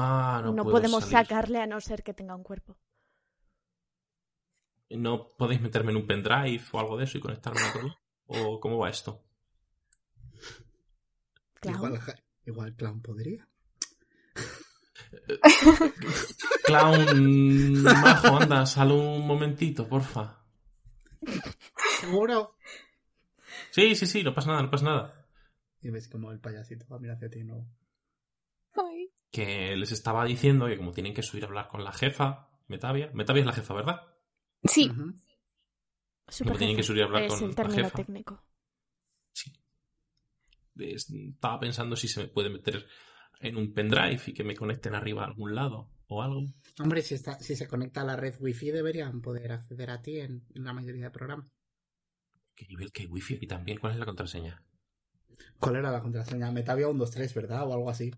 Ah, no, podemos salir. sacarle a no ser que tenga un cuerpo. ¿No podéis meterme en un pendrive o algo de eso y conectarme a todo? ¿O cómo va esto? Clown. Igual, igual Clown podría. Clown, majo, anda, sal un momentito, porfa. ¿Seguro? Sí, sí, sí, no pasa nada, no pasa nada. Y ves como el payasito va a mirar hacia ti no. Ay. Que les estaba diciendo que como tienen que subir a hablar con la jefa, Metavia. Metavia es la jefa, ¿verdad? Sí. Superjefa tienen que subir a hablar es con el la término jefa. técnico. Sí. Es- Estaba pensando si se me puede meter en un pendrive y que me conecten arriba a algún lado o algo. Hombre, si, está, si se conecta a la red wifi deberían poder acceder a ti en, en la mayoría de programas. ¿Qué nivel que hay wifi aquí también? ¿Cuál es la contraseña? ¿Cuál era la contraseña? Metavia 123, ¿verdad? O algo así.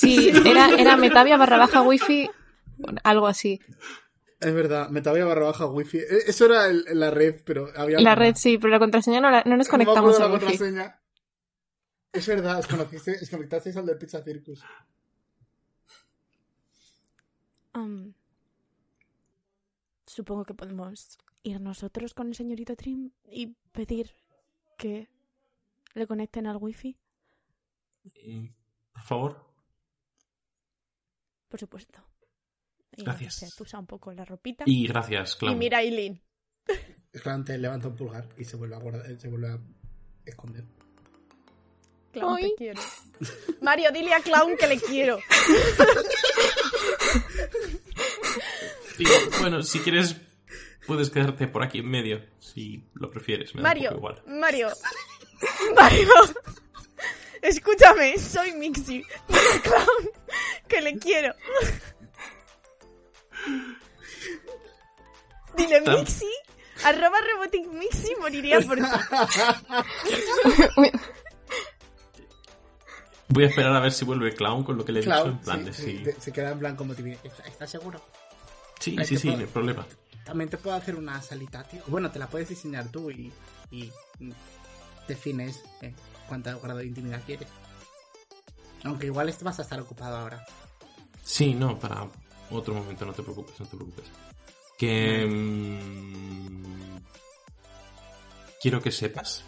Sí, era, era Metavia barra baja wifi, bueno, algo así. Es verdad, Metavia barra baja wifi. E- Eso era el- la red, pero había... La red sí, pero la contraseña no, la- no nos No conectamos acuerdo a la wifi. contraseña. Es verdad, os conectasteis al del Pizza Circus. Um, supongo que podemos ir nosotros con el señorito Trim y pedir que le conecten al wifi, Mm, Por favor. Por supuesto. Y, Gracias. Se atusa un poco la ropita. Y gracias, Y Clown. mira a Eileen. Clown te levanta un pulgar y se vuelve a, guardar, se vuelve a esconder. Clown, Ay. te quiero. Mario, dile a Clown que le quiero. Y, bueno, si quieres, puedes quedarte por aquí en medio, si lo prefieres. Me da un Mario, poco igual. Mario. Mario. Escúchame, soy Mixi. Clown que le quiero. Dile Mixi. Arroba Robotic Mixi moriría por ti. Voy a esperar a ver si vuelve Clown con lo que le he dicho, en plan sí, de sí, te- se queda en blanco motivo. ¿Estás ¿Estás seguro? Sí, sí, sí, puedo- no hay problema. También te puedo hacer una salita, tío. Bueno, te la puedes diseñar tú y, y defines eh, cuánto grado de intimidad quieres. Aunque igual vas a estar ocupado ahora. Sí, no, para otro momento, no te preocupes, no te preocupes. Que... mm, quiero que sepas,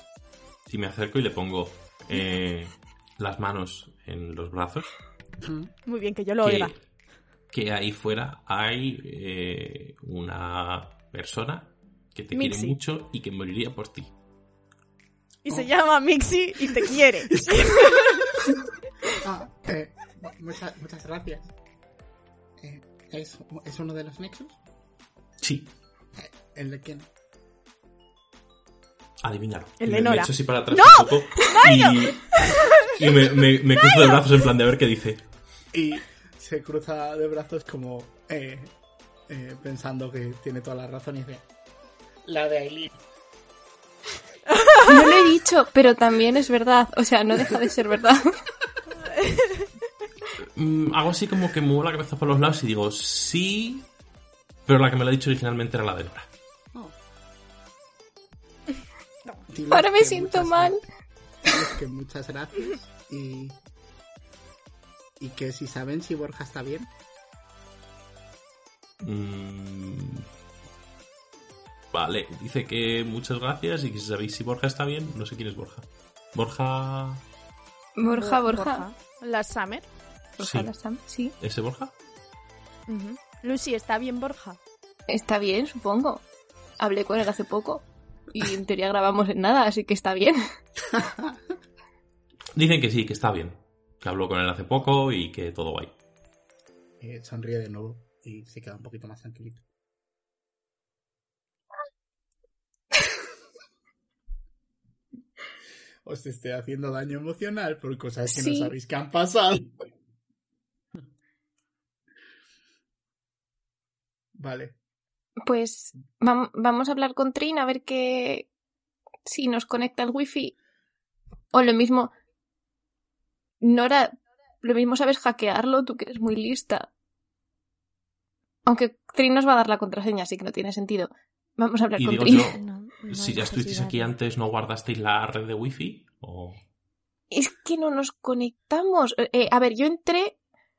si me acerco y le pongo eh, las manos en los brazos, Muy bien, que yo lo que, oiga. que ahí fuera hay eh, una persona que te quiere mucho y que moriría por ti. Y se llama Mixi y te quiere. Ah, eh, mu- muchas, muchas gracias. Eh, ¿es, ¿Es uno de los Nexus? Sí, Eh, ¿El de quién? adivínalo. El de me, me Nora. echo así para atrás un poco y, y me, me- me cruzo de brazos en plan de a ver qué dice. Y se cruza de brazos como eh, eh, pensando que tiene toda la razón y dice... La de Aileen. No lo he dicho, pero también es verdad. O sea, no deja de ser verdad. Mm, hago así como que muevo la cabeza por los lados y digo sí, pero la que me lo ha dicho originalmente era la de Nora. Oh, Ahora me siento muchas mal. que muchas gracias y. Y que si saben si Borja está bien. Mm, Vale, dice que muchas gracias y que si sabéis si Borja está bien, no sé quién es Borja. Borja... Borja, Borja. La Summer. Borja Sí. la Sam, sí. ¿Ese Borja? Lucy, ¿está bien Borja? Está bien, supongo. Hablé con él hace poco. Y en teoría grabamos en nada, así que está bien. Dicen que sí, que está bien. Que habló con él hace poco y que todo guay. Eh, sonríe de nuevo y se queda un poquito más tranquilito. Os estoy haciendo daño emocional por cosas que Sí. no sabéis que han pasado. Vale. Pues vam- vamos a hablar con Trin a ver qué. si nos conecta el wifi. O lo mismo. Nora, lo mismo sabes hackearlo, tú que eres muy lista. Aunque Trin nos va a dar la contraseña, así que no tiene sentido. Vamos a hablar Y con digo Trin. yo, No, no si ya estuvisteis aquí antes, ¿no guardasteis la red de wifi? O... Es que no nos conectamos. Eh, eh, a ver, yo entré.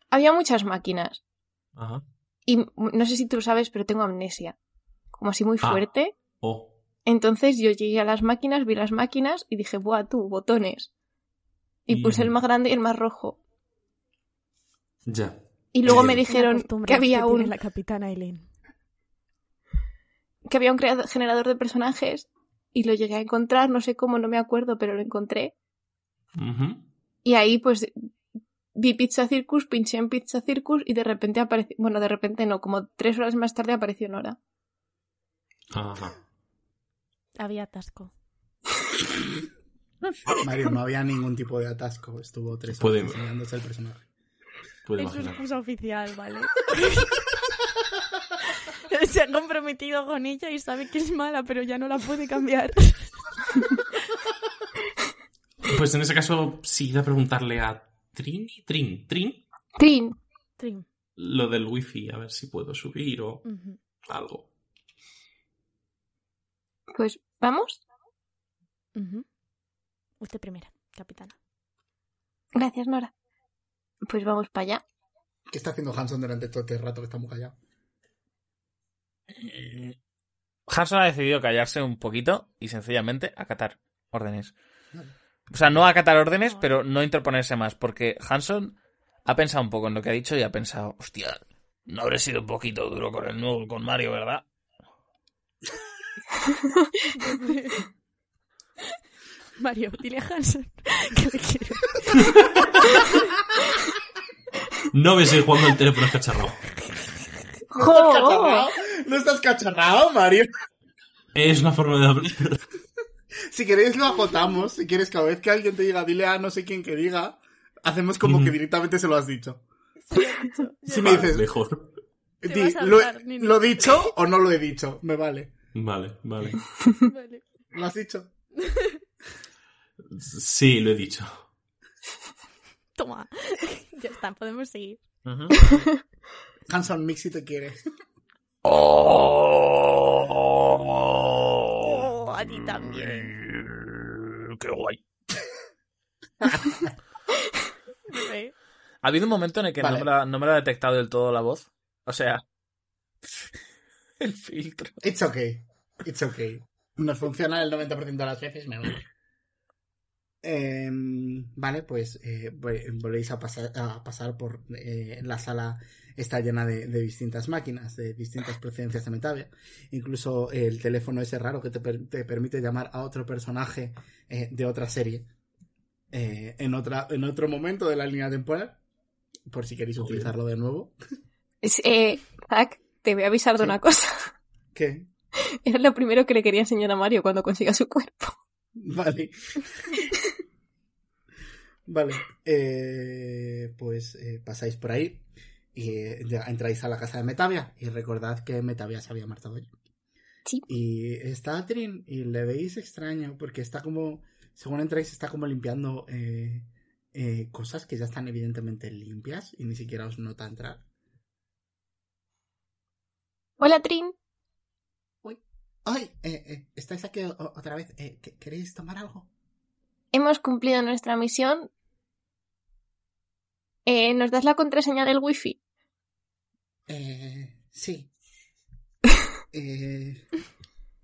Había muchas máquinas. Ajá. Y no sé si tú lo sabes, pero tengo amnesia. Como así muy Ah. fuerte. O... Entonces yo llegué a las máquinas, vi las máquinas y dije, ¡buah, tú, botones! Y Y- puse el más grande y el más rojo. Ya. Y luego Eh, me dijeron que había tiene un, la capitana Eileen. Que había un creado- generador de personajes y lo llegué a encontrar, no sé cómo, no me acuerdo, pero lo encontré. Y ahí pues vi Pizza Circus, pinché en Pizza Circus y de repente apareció, bueno, de repente no, como tres horas más tarde apareció Nora. Ajá. Había atasco. Mario, no había ningún tipo de atasco. Estuvo tres horas enseñándose el personaje. Puedo Eso es imaginar. excusa oficial, ¿vale? Se ha comprometido con ella y sabe que es mala, pero ya no la puede cambiar. Pues en ese caso, sí, iba a preguntarle a Trin y Trin. Trin, Trin, Trim. lo del wifi, a ver si puedo subir o algo. pues vamos. Usted primera, capitana. Gracias, Nora. Pues vamos para allá. ¿Qué está haciendo Hanson durante todo este rato que estamos callados? Hanson ha decidido callarse un poquito y sencillamente acatar órdenes. O sea, no acatar órdenes, pero no interponerse más, porque Hanson ha pensado un poco en lo que ha dicho y ha pensado, hostia, no habré sido un poquito duro con el nuevo, con Mario, ¿verdad? Mario, dile a Hanson que le quiero. No me seguir jugando el teléfono escacharrado. ¿No estás cacharrado? ¿No estás cacharrado, Mario? Es una forma de hablar. Si queréis lo acotamos. Si quieres, cada vez que alguien te diga, dile a no sé quién que diga, hacemos como que directamente se lo has dicho. Si me dices, Mejor. Di, ¿lo, he- Nino. ¿lo he dicho o no lo he dicho? Me vale. Vale, vale. Vale. ¿Lo has dicho? Sí, lo he dicho. Toma. ya está, podemos seguir. Hanson Mixi te quiere. Oh, a ti también. Qué guay. Ha habido un momento en el que Vale. no, me la, no me la ha detectado del todo la voz. O sea, el filtro. It's okay. It's okay. Nos funciona el 90% de las veces, me voy. Em, vale, pues eh, vol- volvéis a pasar, a pasar por eh, la sala. Está llena de, de distintas máquinas, de distintas procedencias de Metavia. Incluso el teléfono ese raro que te, per- te permite llamar a otro personaje eh, de otra serie eh, en, otra, en otro momento de la línea temporal. Por si queréis utilizarlo de nuevo. Es- Eh, Zack, te voy a avisar de una cosa. ¿Qué? Era lo primero que le quería enseñar a Mario cuando consiga su cuerpo. Vale. vale. eh, pues eh, pasáis por ahí y eh, entráis a la casa de Metavia y recordad que Metavia se había marchado ya. Sí. Y está Trin y le veis extraño porque está como, según entráis, está como limpiando eh, cosas que ya están evidentemente limpias y ni siquiera os nota entrar. Hola, Trin. ¡Ay! Eh, eh, ¿Estáis aquí otra vez? ¿que- ¿Queréis tomar algo? Hemos cumplido nuestra misión. Eh, ¿Nos das la contraseña del wifi? Eh, sí. Eh,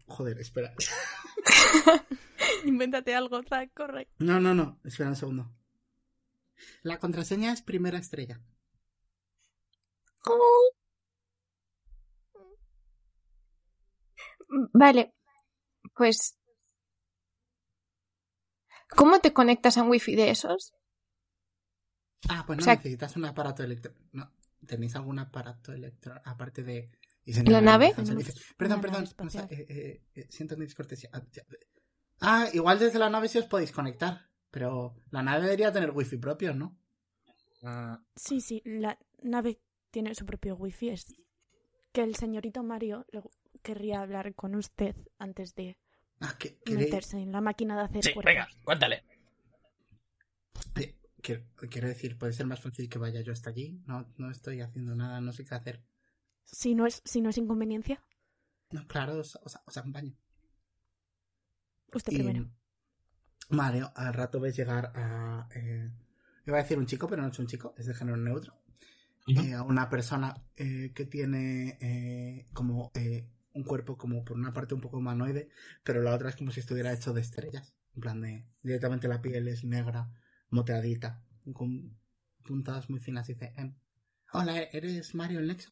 joder, espera. Invéntate algo, Zack, corre. No, no, no. Espera un segundo. La contraseña es primera estrella. Vale. Pues. ¿Cómo te conectas a un wifi de esos? Ah, pues no O sea- necesitas un aparato electrónico. No, ¿tenéis algún aparato electrónico aparte de... ¿La nave? Perdón, perdón, eh, eh, eh, siento mi descortesía. Ah, Ah, igual desde la nave sí os podéis conectar. Pero la nave debería tener wifi propio, ¿no? Ah, Sí, sí, la nave tiene su propio wifi. Es que el señorito Mario querría hablar con usted antes de Ah, meterse en la máquina de hacer sí, cuerpos. venga, cuéntale. eh, quiero, quiero decir, puede ser más fácil que vaya yo hasta allí. No, no estoy haciendo nada, no sé qué hacer. Si no es, si no es inconveniencia, No, claro, os, os- os acompaño. usted Y, primero. Vale, al rato ves llegar a... Eh, iba a decir un chico, pero no es un chico, es de género neutro. Eh, a una persona eh, que tiene eh, como eh, un cuerpo como por una parte un poco humanoide, pero la otra es como si estuviera hecho de estrellas. En plan de directamente la piel es negra, moteadita, con puntadas muy finas. Y dice, em, hola, ¿eres Mario el Nexo?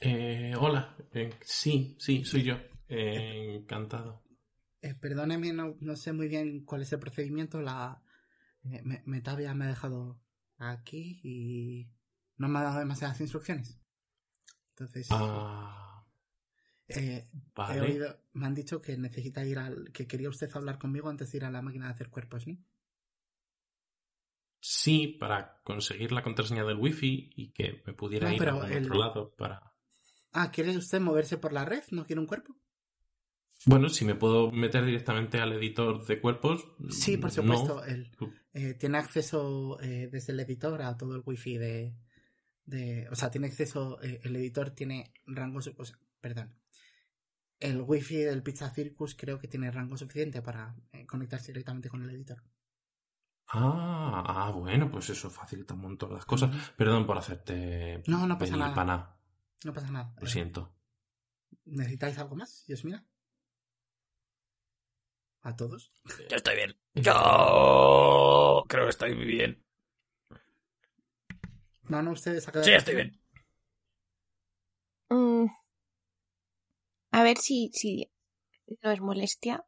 Eh, hola, Eh, sí, sí, soy yo. Eh, encantado. Eh, perdóneme, no, no sé muy bien cuál es el procedimiento. La eh, me- Metavia me ha dejado aquí y no me ha dado demasiadas instrucciones. Entonces, Ah, eh, He oído, me han dicho que necesita ir al. que quería usted hablar conmigo antes de ir a la máquina de hacer cuerpos, ¿no? Sí, para conseguir la contraseña del wifi y que me pudiera No, ir a el- otro lado para... Ah, ¿quiere usted moverse por la red? ¿No quiere un cuerpo? Bueno, si me puedo meter directamente al editor de cuerpos. Sí, por no. supuesto. Él eh, tiene acceso eh, desde el editor a todo el wifi de. de o sea, tiene acceso. eh, el editor tiene rango. su- o sea, perdón. El wifi del Pizza Circus creo que tiene rango suficiente para eh, conectarse directamente con el editor. Ah, ah, bueno, pues eso facilita un montón las cosas. Perdón por hacerte No, no pasa nada. pana. No pasa nada. Lo Eh, siento. ¿Necesitáis algo más? ¿Y os mira? ¿A todos? Yo estoy bien. Yo creo que estoy bien. No, no, ustedes acá. Sí, estoy bien. Mm. A ver si, si no es molestia.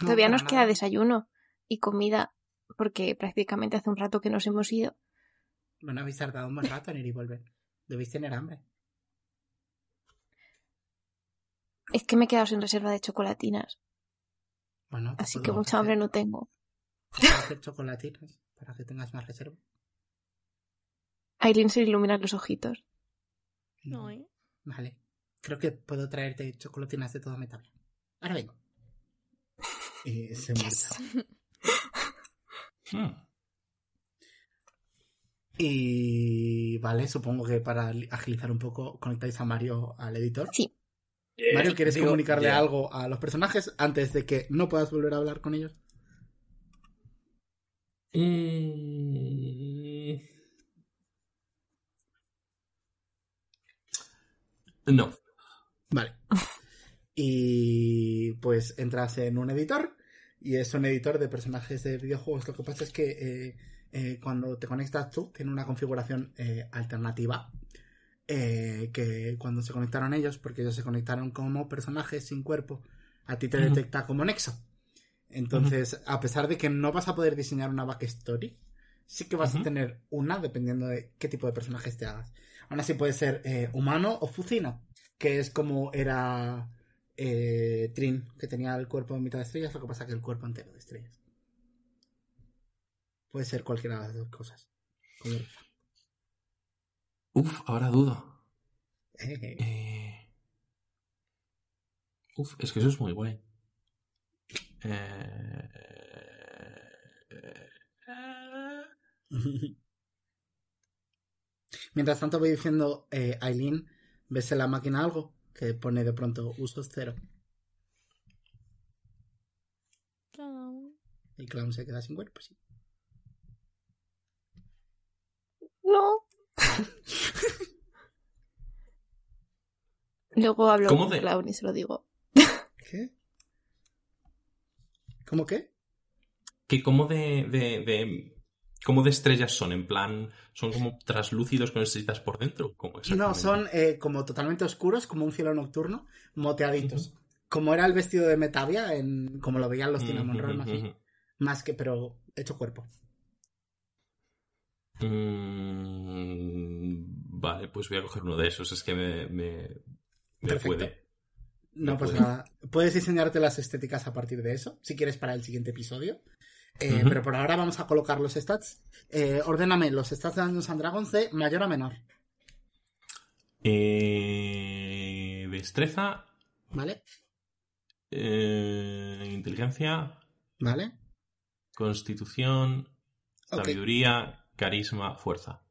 No, Todavía nos queda nada. desayuno y comida, porque prácticamente hace un rato que nos hemos ido. Bueno, habéis tardado un buen rato en ir y volver. Debéis tener hambre. Es que me he quedado sin reserva de chocolatinas, Bueno, así que mucha hambre no tengo. hacer chocolatinas para que tengas más reserva. Aileen se le iluminan los ojitos. No, ¿eh? Vale. Creo que puedo traerte chocolatinas de toda metal. Ahora vengo. Y se marcha. Hmm. Y vale, supongo que para agilizar un poco conectáis a Mario al editor. Sí. Mario, ¿quieres Digo, comunicarle algo a los personajes antes de que no puedas volver a hablar con ellos? Mm. No. Vale. Y pues entras en un editor y es un editor de personajes de videojuegos. Lo que pasa es que eh, eh, cuando te conectas tú tiene una configuración eh, alternativa que cuando se conectaron ellos, porque ellos se conectaron como personajes sin cuerpo, a ti te detecta como nexo. Entonces, a pesar de que no vas a poder diseñar una backstory, sí que vas a tener una dependiendo de qué tipo de personajes te hagas. Aún así puede ser humano o fucino, que es como era eh, Trin, que tenía el cuerpo en mitad de estrellas, lo que pasa que el cuerpo entero de estrellas. Puede ser cualquiera de las dos cosas. Uf, ahora dudo. Eh, eh. Eh... Uf, es que eso es muy guay. Eh... Mientras tanto voy diciendo, eh, Aileen, ves en la máquina algo que pone de pronto usos cero. Clown. El clown se queda sin cuerpo, pues sí. No. Luego hablo con de... Clown y se lo digo. ¿Qué? ¿Cómo qué? Que como de, de cómo de estrellas son? En plan, ¿son como traslúcidos con estrellitas por dentro? ¿Cómo No, son eh, como totalmente oscuros, como un cielo nocturno, moteaditos. Como era el vestido de Metavia, en, como lo veían los Cinnamon Roll, más, Ujú, ujú. más que, pero hecho cuerpo. Mm, vale, pues voy a coger uno de esos. Es que me, me, me Perfecto. puede. No, No pues puede. nada. Puedes diseñarte las estéticas a partir de eso, si quieres para el siguiente episodio. Eh. Pero por ahora vamos a colocar los stats. Eh, ordéname los stats de Dungeons and Dragons de mayor a menor, Eh, destreza, ¿vale? eh, inteligencia, ¿Vale? constitución, sabiduría, carisma, fuerza.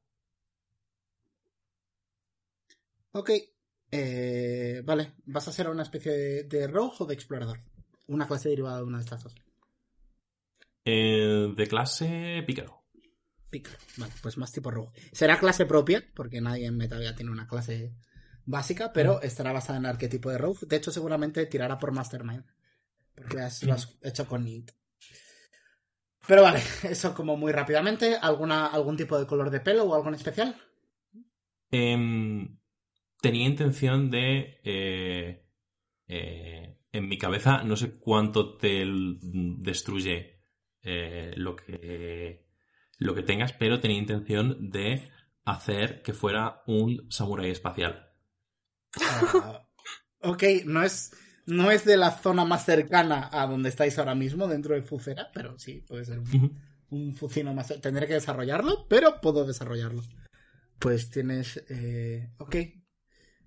Ok. Vale, vas a ser una especie de, de rogue o de explorador. Una clase derivada de una de estas dos. Eh, de clase pícaro. Pícaro. Vale, pues más tipo rogue. Será clase propia, porque nadie en Metavia tiene una clase básica, pero estará basada en el arquetipo de rogue. De hecho, seguramente tirará por Mastermind. Porque has- lo has hecho con Nint. Pero vale, eso como muy rápidamente. ¿Alguna, ¿Algún tipo de color de pelo o algo en especial? Em, tenía intención de. eh, eh, en mi cabeza, no sé cuánto te destruye eh, lo que. lo que tengas, pero tenía intención de hacer que fuera un samurái espacial. Ah, ok, no es, no es de la zona más cercana a donde estáis ahora mismo, dentro de Fucera, pero sí, puede ser un, un fucino más. Tendré que desarrollarlo, pero puedo desarrollarlo. Pues tienes. Eh, ok.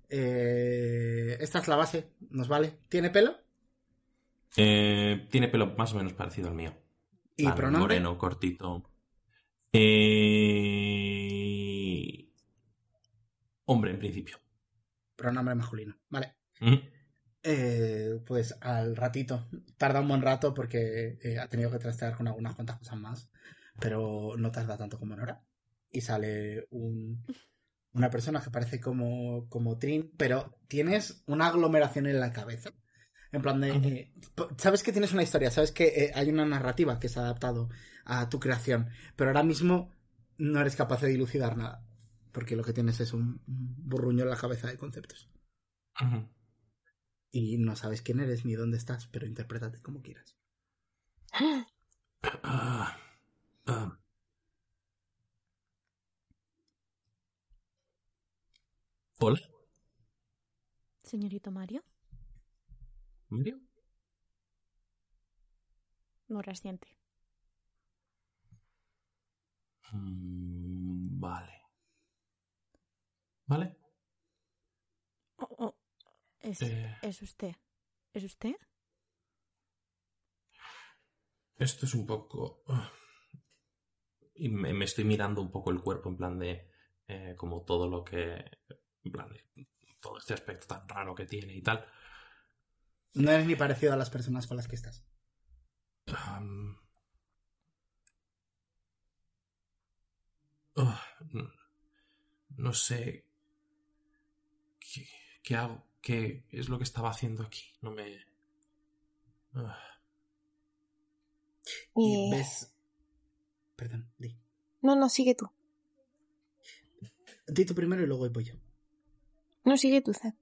Eh, esta es la base, ¿nos vale? ¿Tiene pelo? Eh, tiene pelo más o menos parecido al mío. ¿Y Plan, pronombre? Moreno, cortito. Eh... Hombre, en principio. Pronombre masculino, vale. Eh, pues al ratito. Tarda un buen rato porque eh, ha tenido que trastear con algunas cuantas cosas más. Pero no tarda tanto como Nora. Y sale un, una persona que parece como, como Trin, pero tienes una aglomeración en la cabeza. En plan de. eh, sabes que tienes una historia, sabes que eh, hay una narrativa que se ha adaptado a tu creación, pero ahora mismo no eres capaz de dilucidar nada. Porque lo que tienes es un burruño en la cabeza de conceptos. Y no sabes quién eres ni dónde estás, pero interprétate como quieras. Hola, Señorito Mario, Mario. no resiente. Mm, vale. Vale. Oh, oh, Es, Eh. es usted. ¿Es usted? Esto es un poco... Y me, me estoy mirando un poco el cuerpo en plan de... eh, como todo lo que... En plan de... Todo este aspecto tan raro que tiene y tal. No eres ni parecido a las personas con las que estás. Ah, no, no sé. ¿Qué, qué hago? ¿Qué es lo que estaba haciendo aquí? No me. Ah, Y ves. Perdón, di. No, no, sigue tú. Di tú primero y luego voy yo. No, sigue tú, Zed.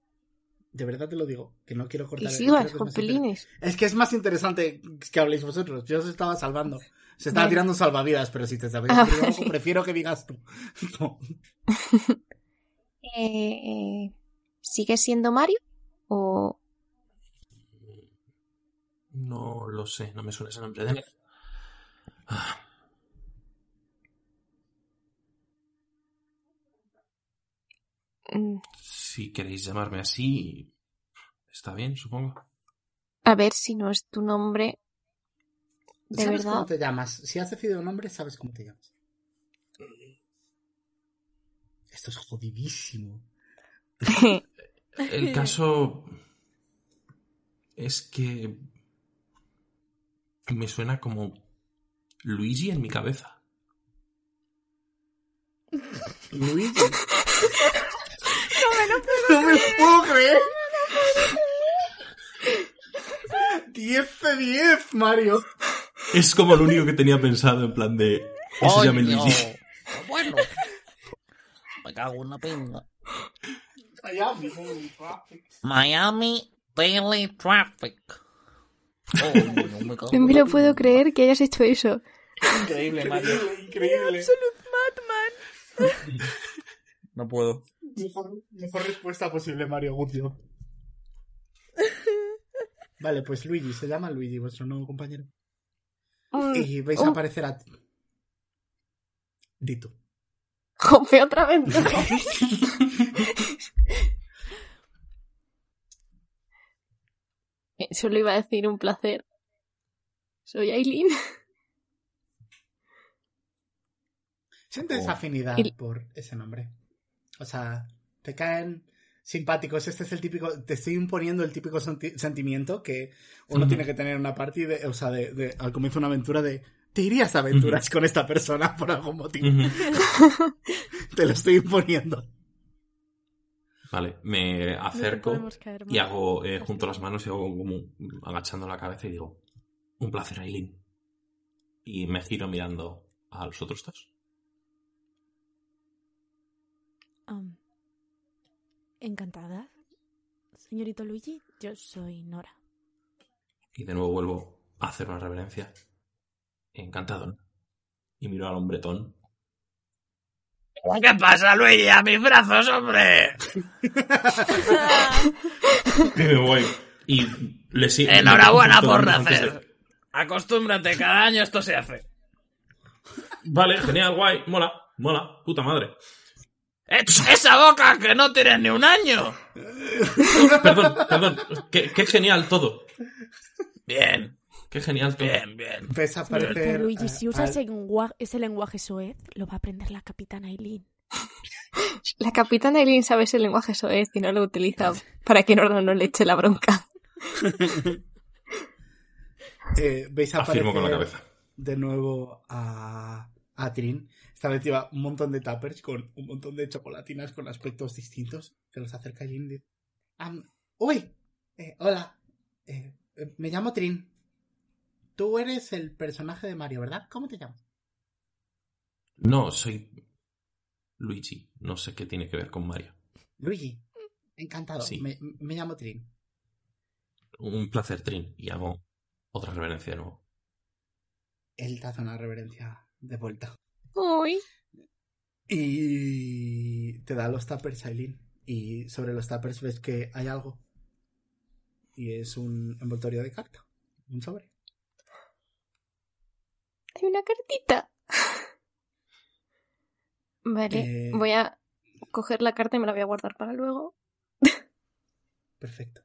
De verdad te lo digo, que no quiero Y cortar. creo sigas es con más inter- pelines. Es que es más interesante que habléis vosotros. Yo os estaba salvando. Se estaba tirando salvavidas, pero si te sabéis Ah, prefiero que digas tú. No. Eh, eh, ¿Sigues siendo Mario? ¿O no lo sé, no me suena ese nombre de. Ah, si queréis llamarme así. Está bien, supongo. a ver si no es tu nombre de ¿Sabes cómo te llamas? Si has decidido un nombre, sabes cómo te llamas. Esto es jodidísimo. El caso es que me suena como Luigi en mi cabeza. Luigi. Creer. 10 de 10, Mario. Es como lo único que tenía pensado en plan de... Eso se llama Coño. Luigi. Bueno. Me cago en la pinga. Miami, holy traffic. Miami Daily Traffic. Me cago No me lo puedo creer que hayas hecho eso. Increíble, Mario. Increíble, increíble. Madman. No puedo. Mejor, mejor respuesta posible, Mario Guzio. Vale, pues Luigi, se llama Luigi, vuestro nuevo compañero. Mm, Y vais a aparecer a... Dito. Jope, otra vez. Eh, Solo iba a decir un placer. Soy Aileen. ¿Sientes Oh. afinidad Y- por ese nombre? O sea, te caen simpáticos. Este es el típico. Te estoy imponiendo el típico senti- sentimiento que uno tiene que tener en una partida, de- o sea, de, de- al comienzo de una aventura de. Te irías a aventuras con esta persona por algún motivo. Te lo estoy imponiendo. Vale, me acerco caer y hago, eh, junto las manos y hago como agachando la cabeza y digo, un placer, Aileen. Y me giro mirando a los otros dos. Um, encantada. Señorito Luigi, yo soy Nora. Y de nuevo vuelvo a hacer una reverencia. Encantado. Y miro al hombretón. ¿Qué pasa, Luigi? A mis brazos, hombre. Y me voy. Y le sigo. Enhorabuena por de- nacer. Acostúmbrate, cada año esto se hace. Vale, genial, guay. Mola, mola, puta madre. ¡Eh, ¡Esa boca que no tiene ni un año! Perdón, perdón. Qué, qué genial todo. Bien, Qué genial todo. bien, bien. A Señorito aparecer. Luigi, si usa al- ese, lengua- ese lenguaje soez, lo va a aprender la capitana Eileen. La capitana Eileen sabe ese lenguaje soez y no lo utiliza para que Nora no le eche la bronca. eh, veis a Afirmo con la aparecer cabeza. de nuevo a, a Trin. Esta vez lleva un montón de tuppers con un montón de chocolatinas con aspectos distintos. Se los acerca y "Am, ¡Uy! Eh, hola. Eh, eh, me llamo Trin. Tú eres el personaje de Mario, ¿verdad? ¿Cómo te llamas? No, soy Luigi. No sé qué tiene que ver con Mario. Luigi. Encantado. Sí. Me, me llamo Trin. Un placer, Trin. Y hago otra reverencia de nuevo. Él te hace una reverencia de vuelta. Uy. Y te da los tuppers, Aileen. Y sobre los tuppers ves que hay algo. Y es un envoltorio de carta. Un sobre. Hay una cartita. Vale, Eh. voy a coger la carta y me la voy a guardar para luego. Perfecto.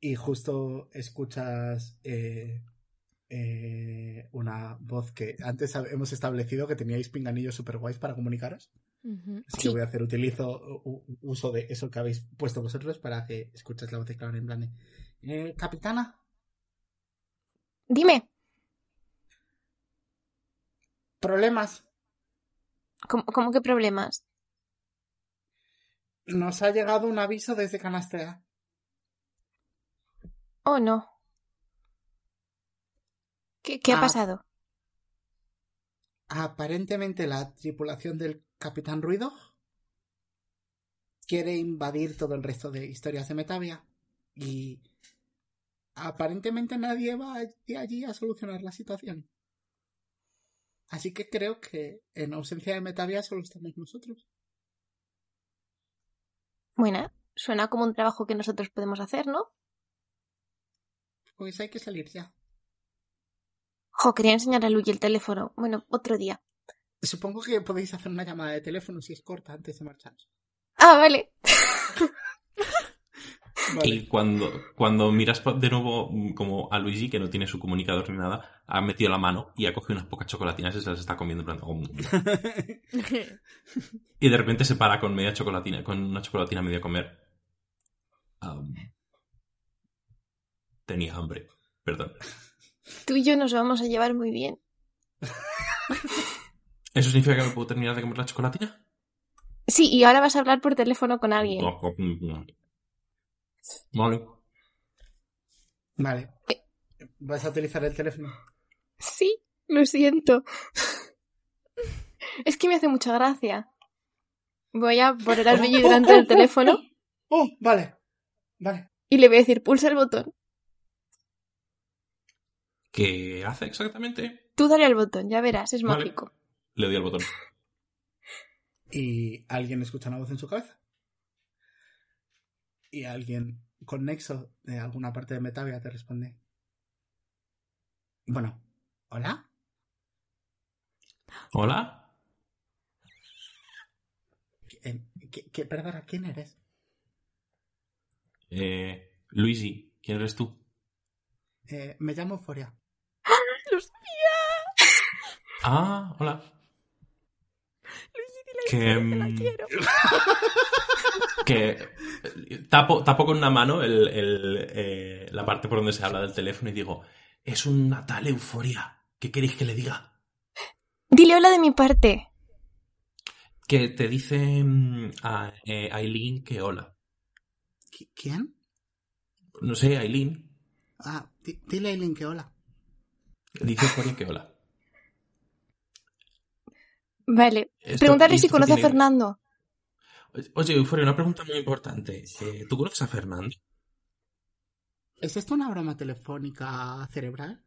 Y justo escuchas eh, eh, una voz que antes hemos establecido que teníais pinganillos super guays para comunicaros. Ujú. Así Sí. que voy a hacer utilizo u- uso de eso que habéis puesto vosotros para que escuches la voz de Clara en plan de, "Eh, Capitana, Dime, problemas. ¿cómo, cómo que problemas? Nos ha llegado un aviso desde Canastea. Oh, no. ¿Qué, qué ha Ah. pasado? Aparentemente la tripulación del Capitán Ruido quiere invadir todo el resto de historias de Metavia y aparentemente nadie va de allí a solucionar la situación. Así que creo que en ausencia de Metavia solo estamos nosotros. Bueno, suena como un trabajo que nosotros podemos hacer, ¿no? Pues hay que salir ya. Jo, quería enseñar a Luigi el teléfono. Bueno, otro día. Supongo que podéis hacer una llamada de teléfono si es corta antes de marcharos. Ah, vale. Vale. Y cuando, cuando miras de nuevo mm, como a Luigi, que no tiene su comunicador ni nada, ha metido la mano y ha cogido unas pocas chocolatinas y se las está comiendo. "Om". Y de repente se para con media chocolatina, con una chocolatina medio a comer. Tenía hambre, perdón. Tú y yo nos vamos a llevar muy bien. ¿Eso significa que me puedo terminar de comer la chocolatina? Sí, y ahora vas a hablar por teléfono con alguien. Vale. Vale. Eh. ¿Vas a utilizar el teléfono? Sí, lo siento. Es que me hace mucha gracia. Voy a poner al delante del teléfono Oh, vale. Vale. y le voy a decir pulsa el botón. ¿Qué hace exactamente? Tú dale al botón, ya verás, es Vale. mágico. Le doy al botón. Y alguien escucha una voz en su cabeza. Y alguien con nexo de alguna parte de Metavia te responde. Bueno, ¿hola? ¿Hola? Eh, ¿qué, qué- perdona, ¿quién eres? Eh, Luigi, ¿quién eres tú? Eh, me llamo Foria. Ah, hola. Luigi, Que, dile que la mm, quiero. Que eh, tapo, tapo con una mano el- el, eh, la parte por donde se habla del teléfono y digo, es una tal euforia. ¿Qué queréis que le diga? Dile hola de mi parte. Que te dice mm, a eh, Aileen que hola. ¿Qui- ¿Quién? No sé, Aileen. Ah, di- dile a Eileen que hola. Dice euforia que hola. Vale. Esto- Preguntarle si conoce a Fernando. Oye, Euforia, una pregunta muy importante. Eh, ¿Tú conoces a Fernando? ¿Es esto una broma telefónica cerebral?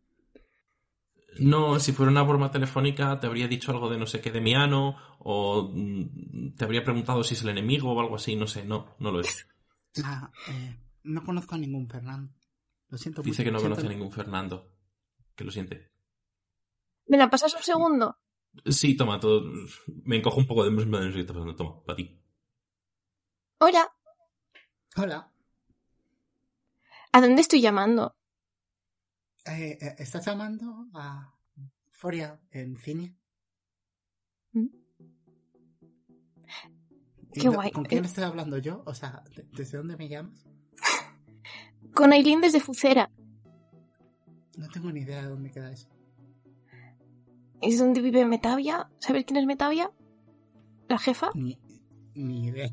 No, si fuera una broma telefónica te habría dicho algo de no sé qué de Miano o mm, te habría preguntado si es el enemigo o algo así, no sé, no, no lo es. Ah, eh, no conozco a ningún Fernando. Lo siento mucho. Dice que no conoce a ningún Fernando. Que lo siente. Venga, pasas un segundo. Sí, toma, todo. Me encojo un poco de. no sé qué está pasando, Toma, para ti. Hola. Hola. ¿A dónde estoy llamando? Eh, eh, ¿Estás llamando a Foria en cine? ¿Mm? ¿Y Qué guay. ¿Con quién Eh. estoy hablando yo? O sea, ¿de- ¿desde dónde me llamas? Con Aileen desde Fucera. No tengo ni idea de dónde queda eso. ¿Es donde vive Metavia? ¿Sabes quién es Metavia? ¿La jefa? Ni, ni idea.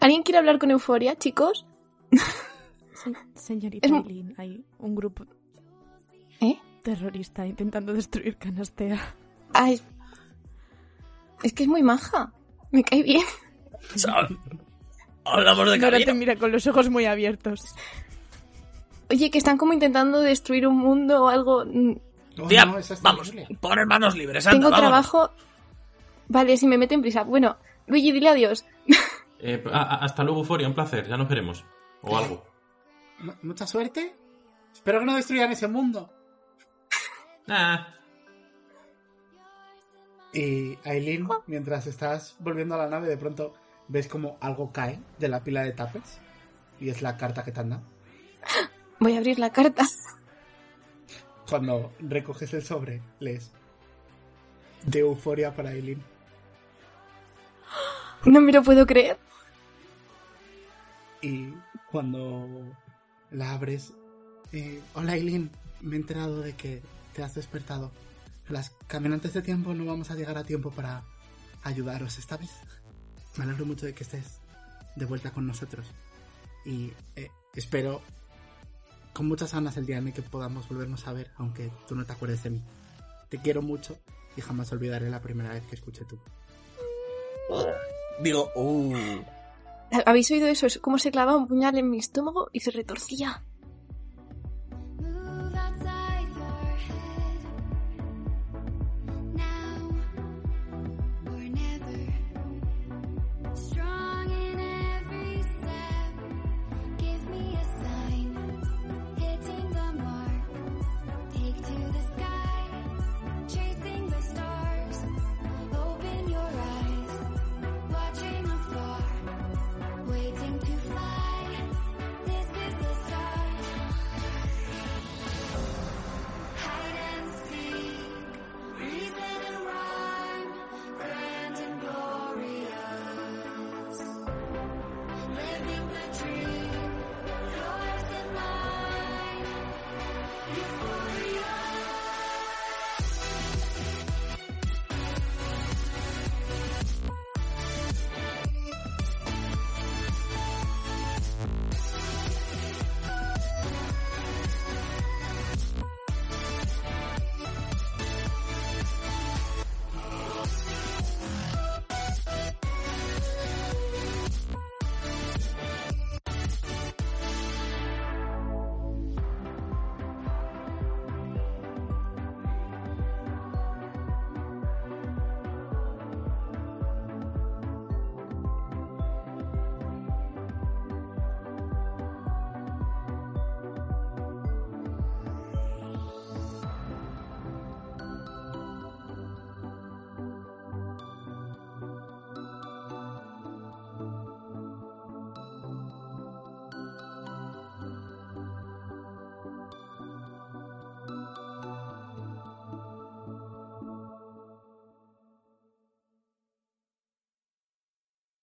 ¿Alguien quiere hablar con Euforia, chicos? Se- señorita Es- Eileen, hay un grupo ¿Eh? terrorista intentando destruir Canastea. Ay, es... es que es muy maja. Me cae bien. Hablamos de Nora te mira con los ojos muy abiertos. Oye, que están como intentando destruir un mundo o algo. Tía, no, vamos, poner manos libres, anda, Tengo vámonos. trabajo. Vale, si me meten prisa. Bueno, Luigi, dile adiós. Eh, a- a- hasta luego, Euforia, un placer, ya nos veremos. O algo. Mu- Mucha suerte. Espero que no destruyan ese mundo. Ah, Y Aileen, mientras estás volviendo a la nave, de pronto ves como algo cae de la pila de tapes. Y es la carta que te han dado. Voy a abrir la carta. Cuando recoges el sobre, lees. De euforia para Aileen. No me lo puedo creer. Y cuando la abres, eh, hola Aileen, me he enterado de que te has despertado. Las caminantes de tiempo no vamos a llegar a tiempo para ayudaros esta vez. Me alegro mucho de que estés de vuelta con nosotros. Y eh, espero con muchas ganas el día en el que podamos volvernos a ver, aunque tú no te acuerdes de mí. Te quiero mucho y jamás olvidaré la primera vez que escuché tú. Digo, uh. ¿Habéis oído eso? Es como se clavaba un puñal en mi estómago y se retorcía.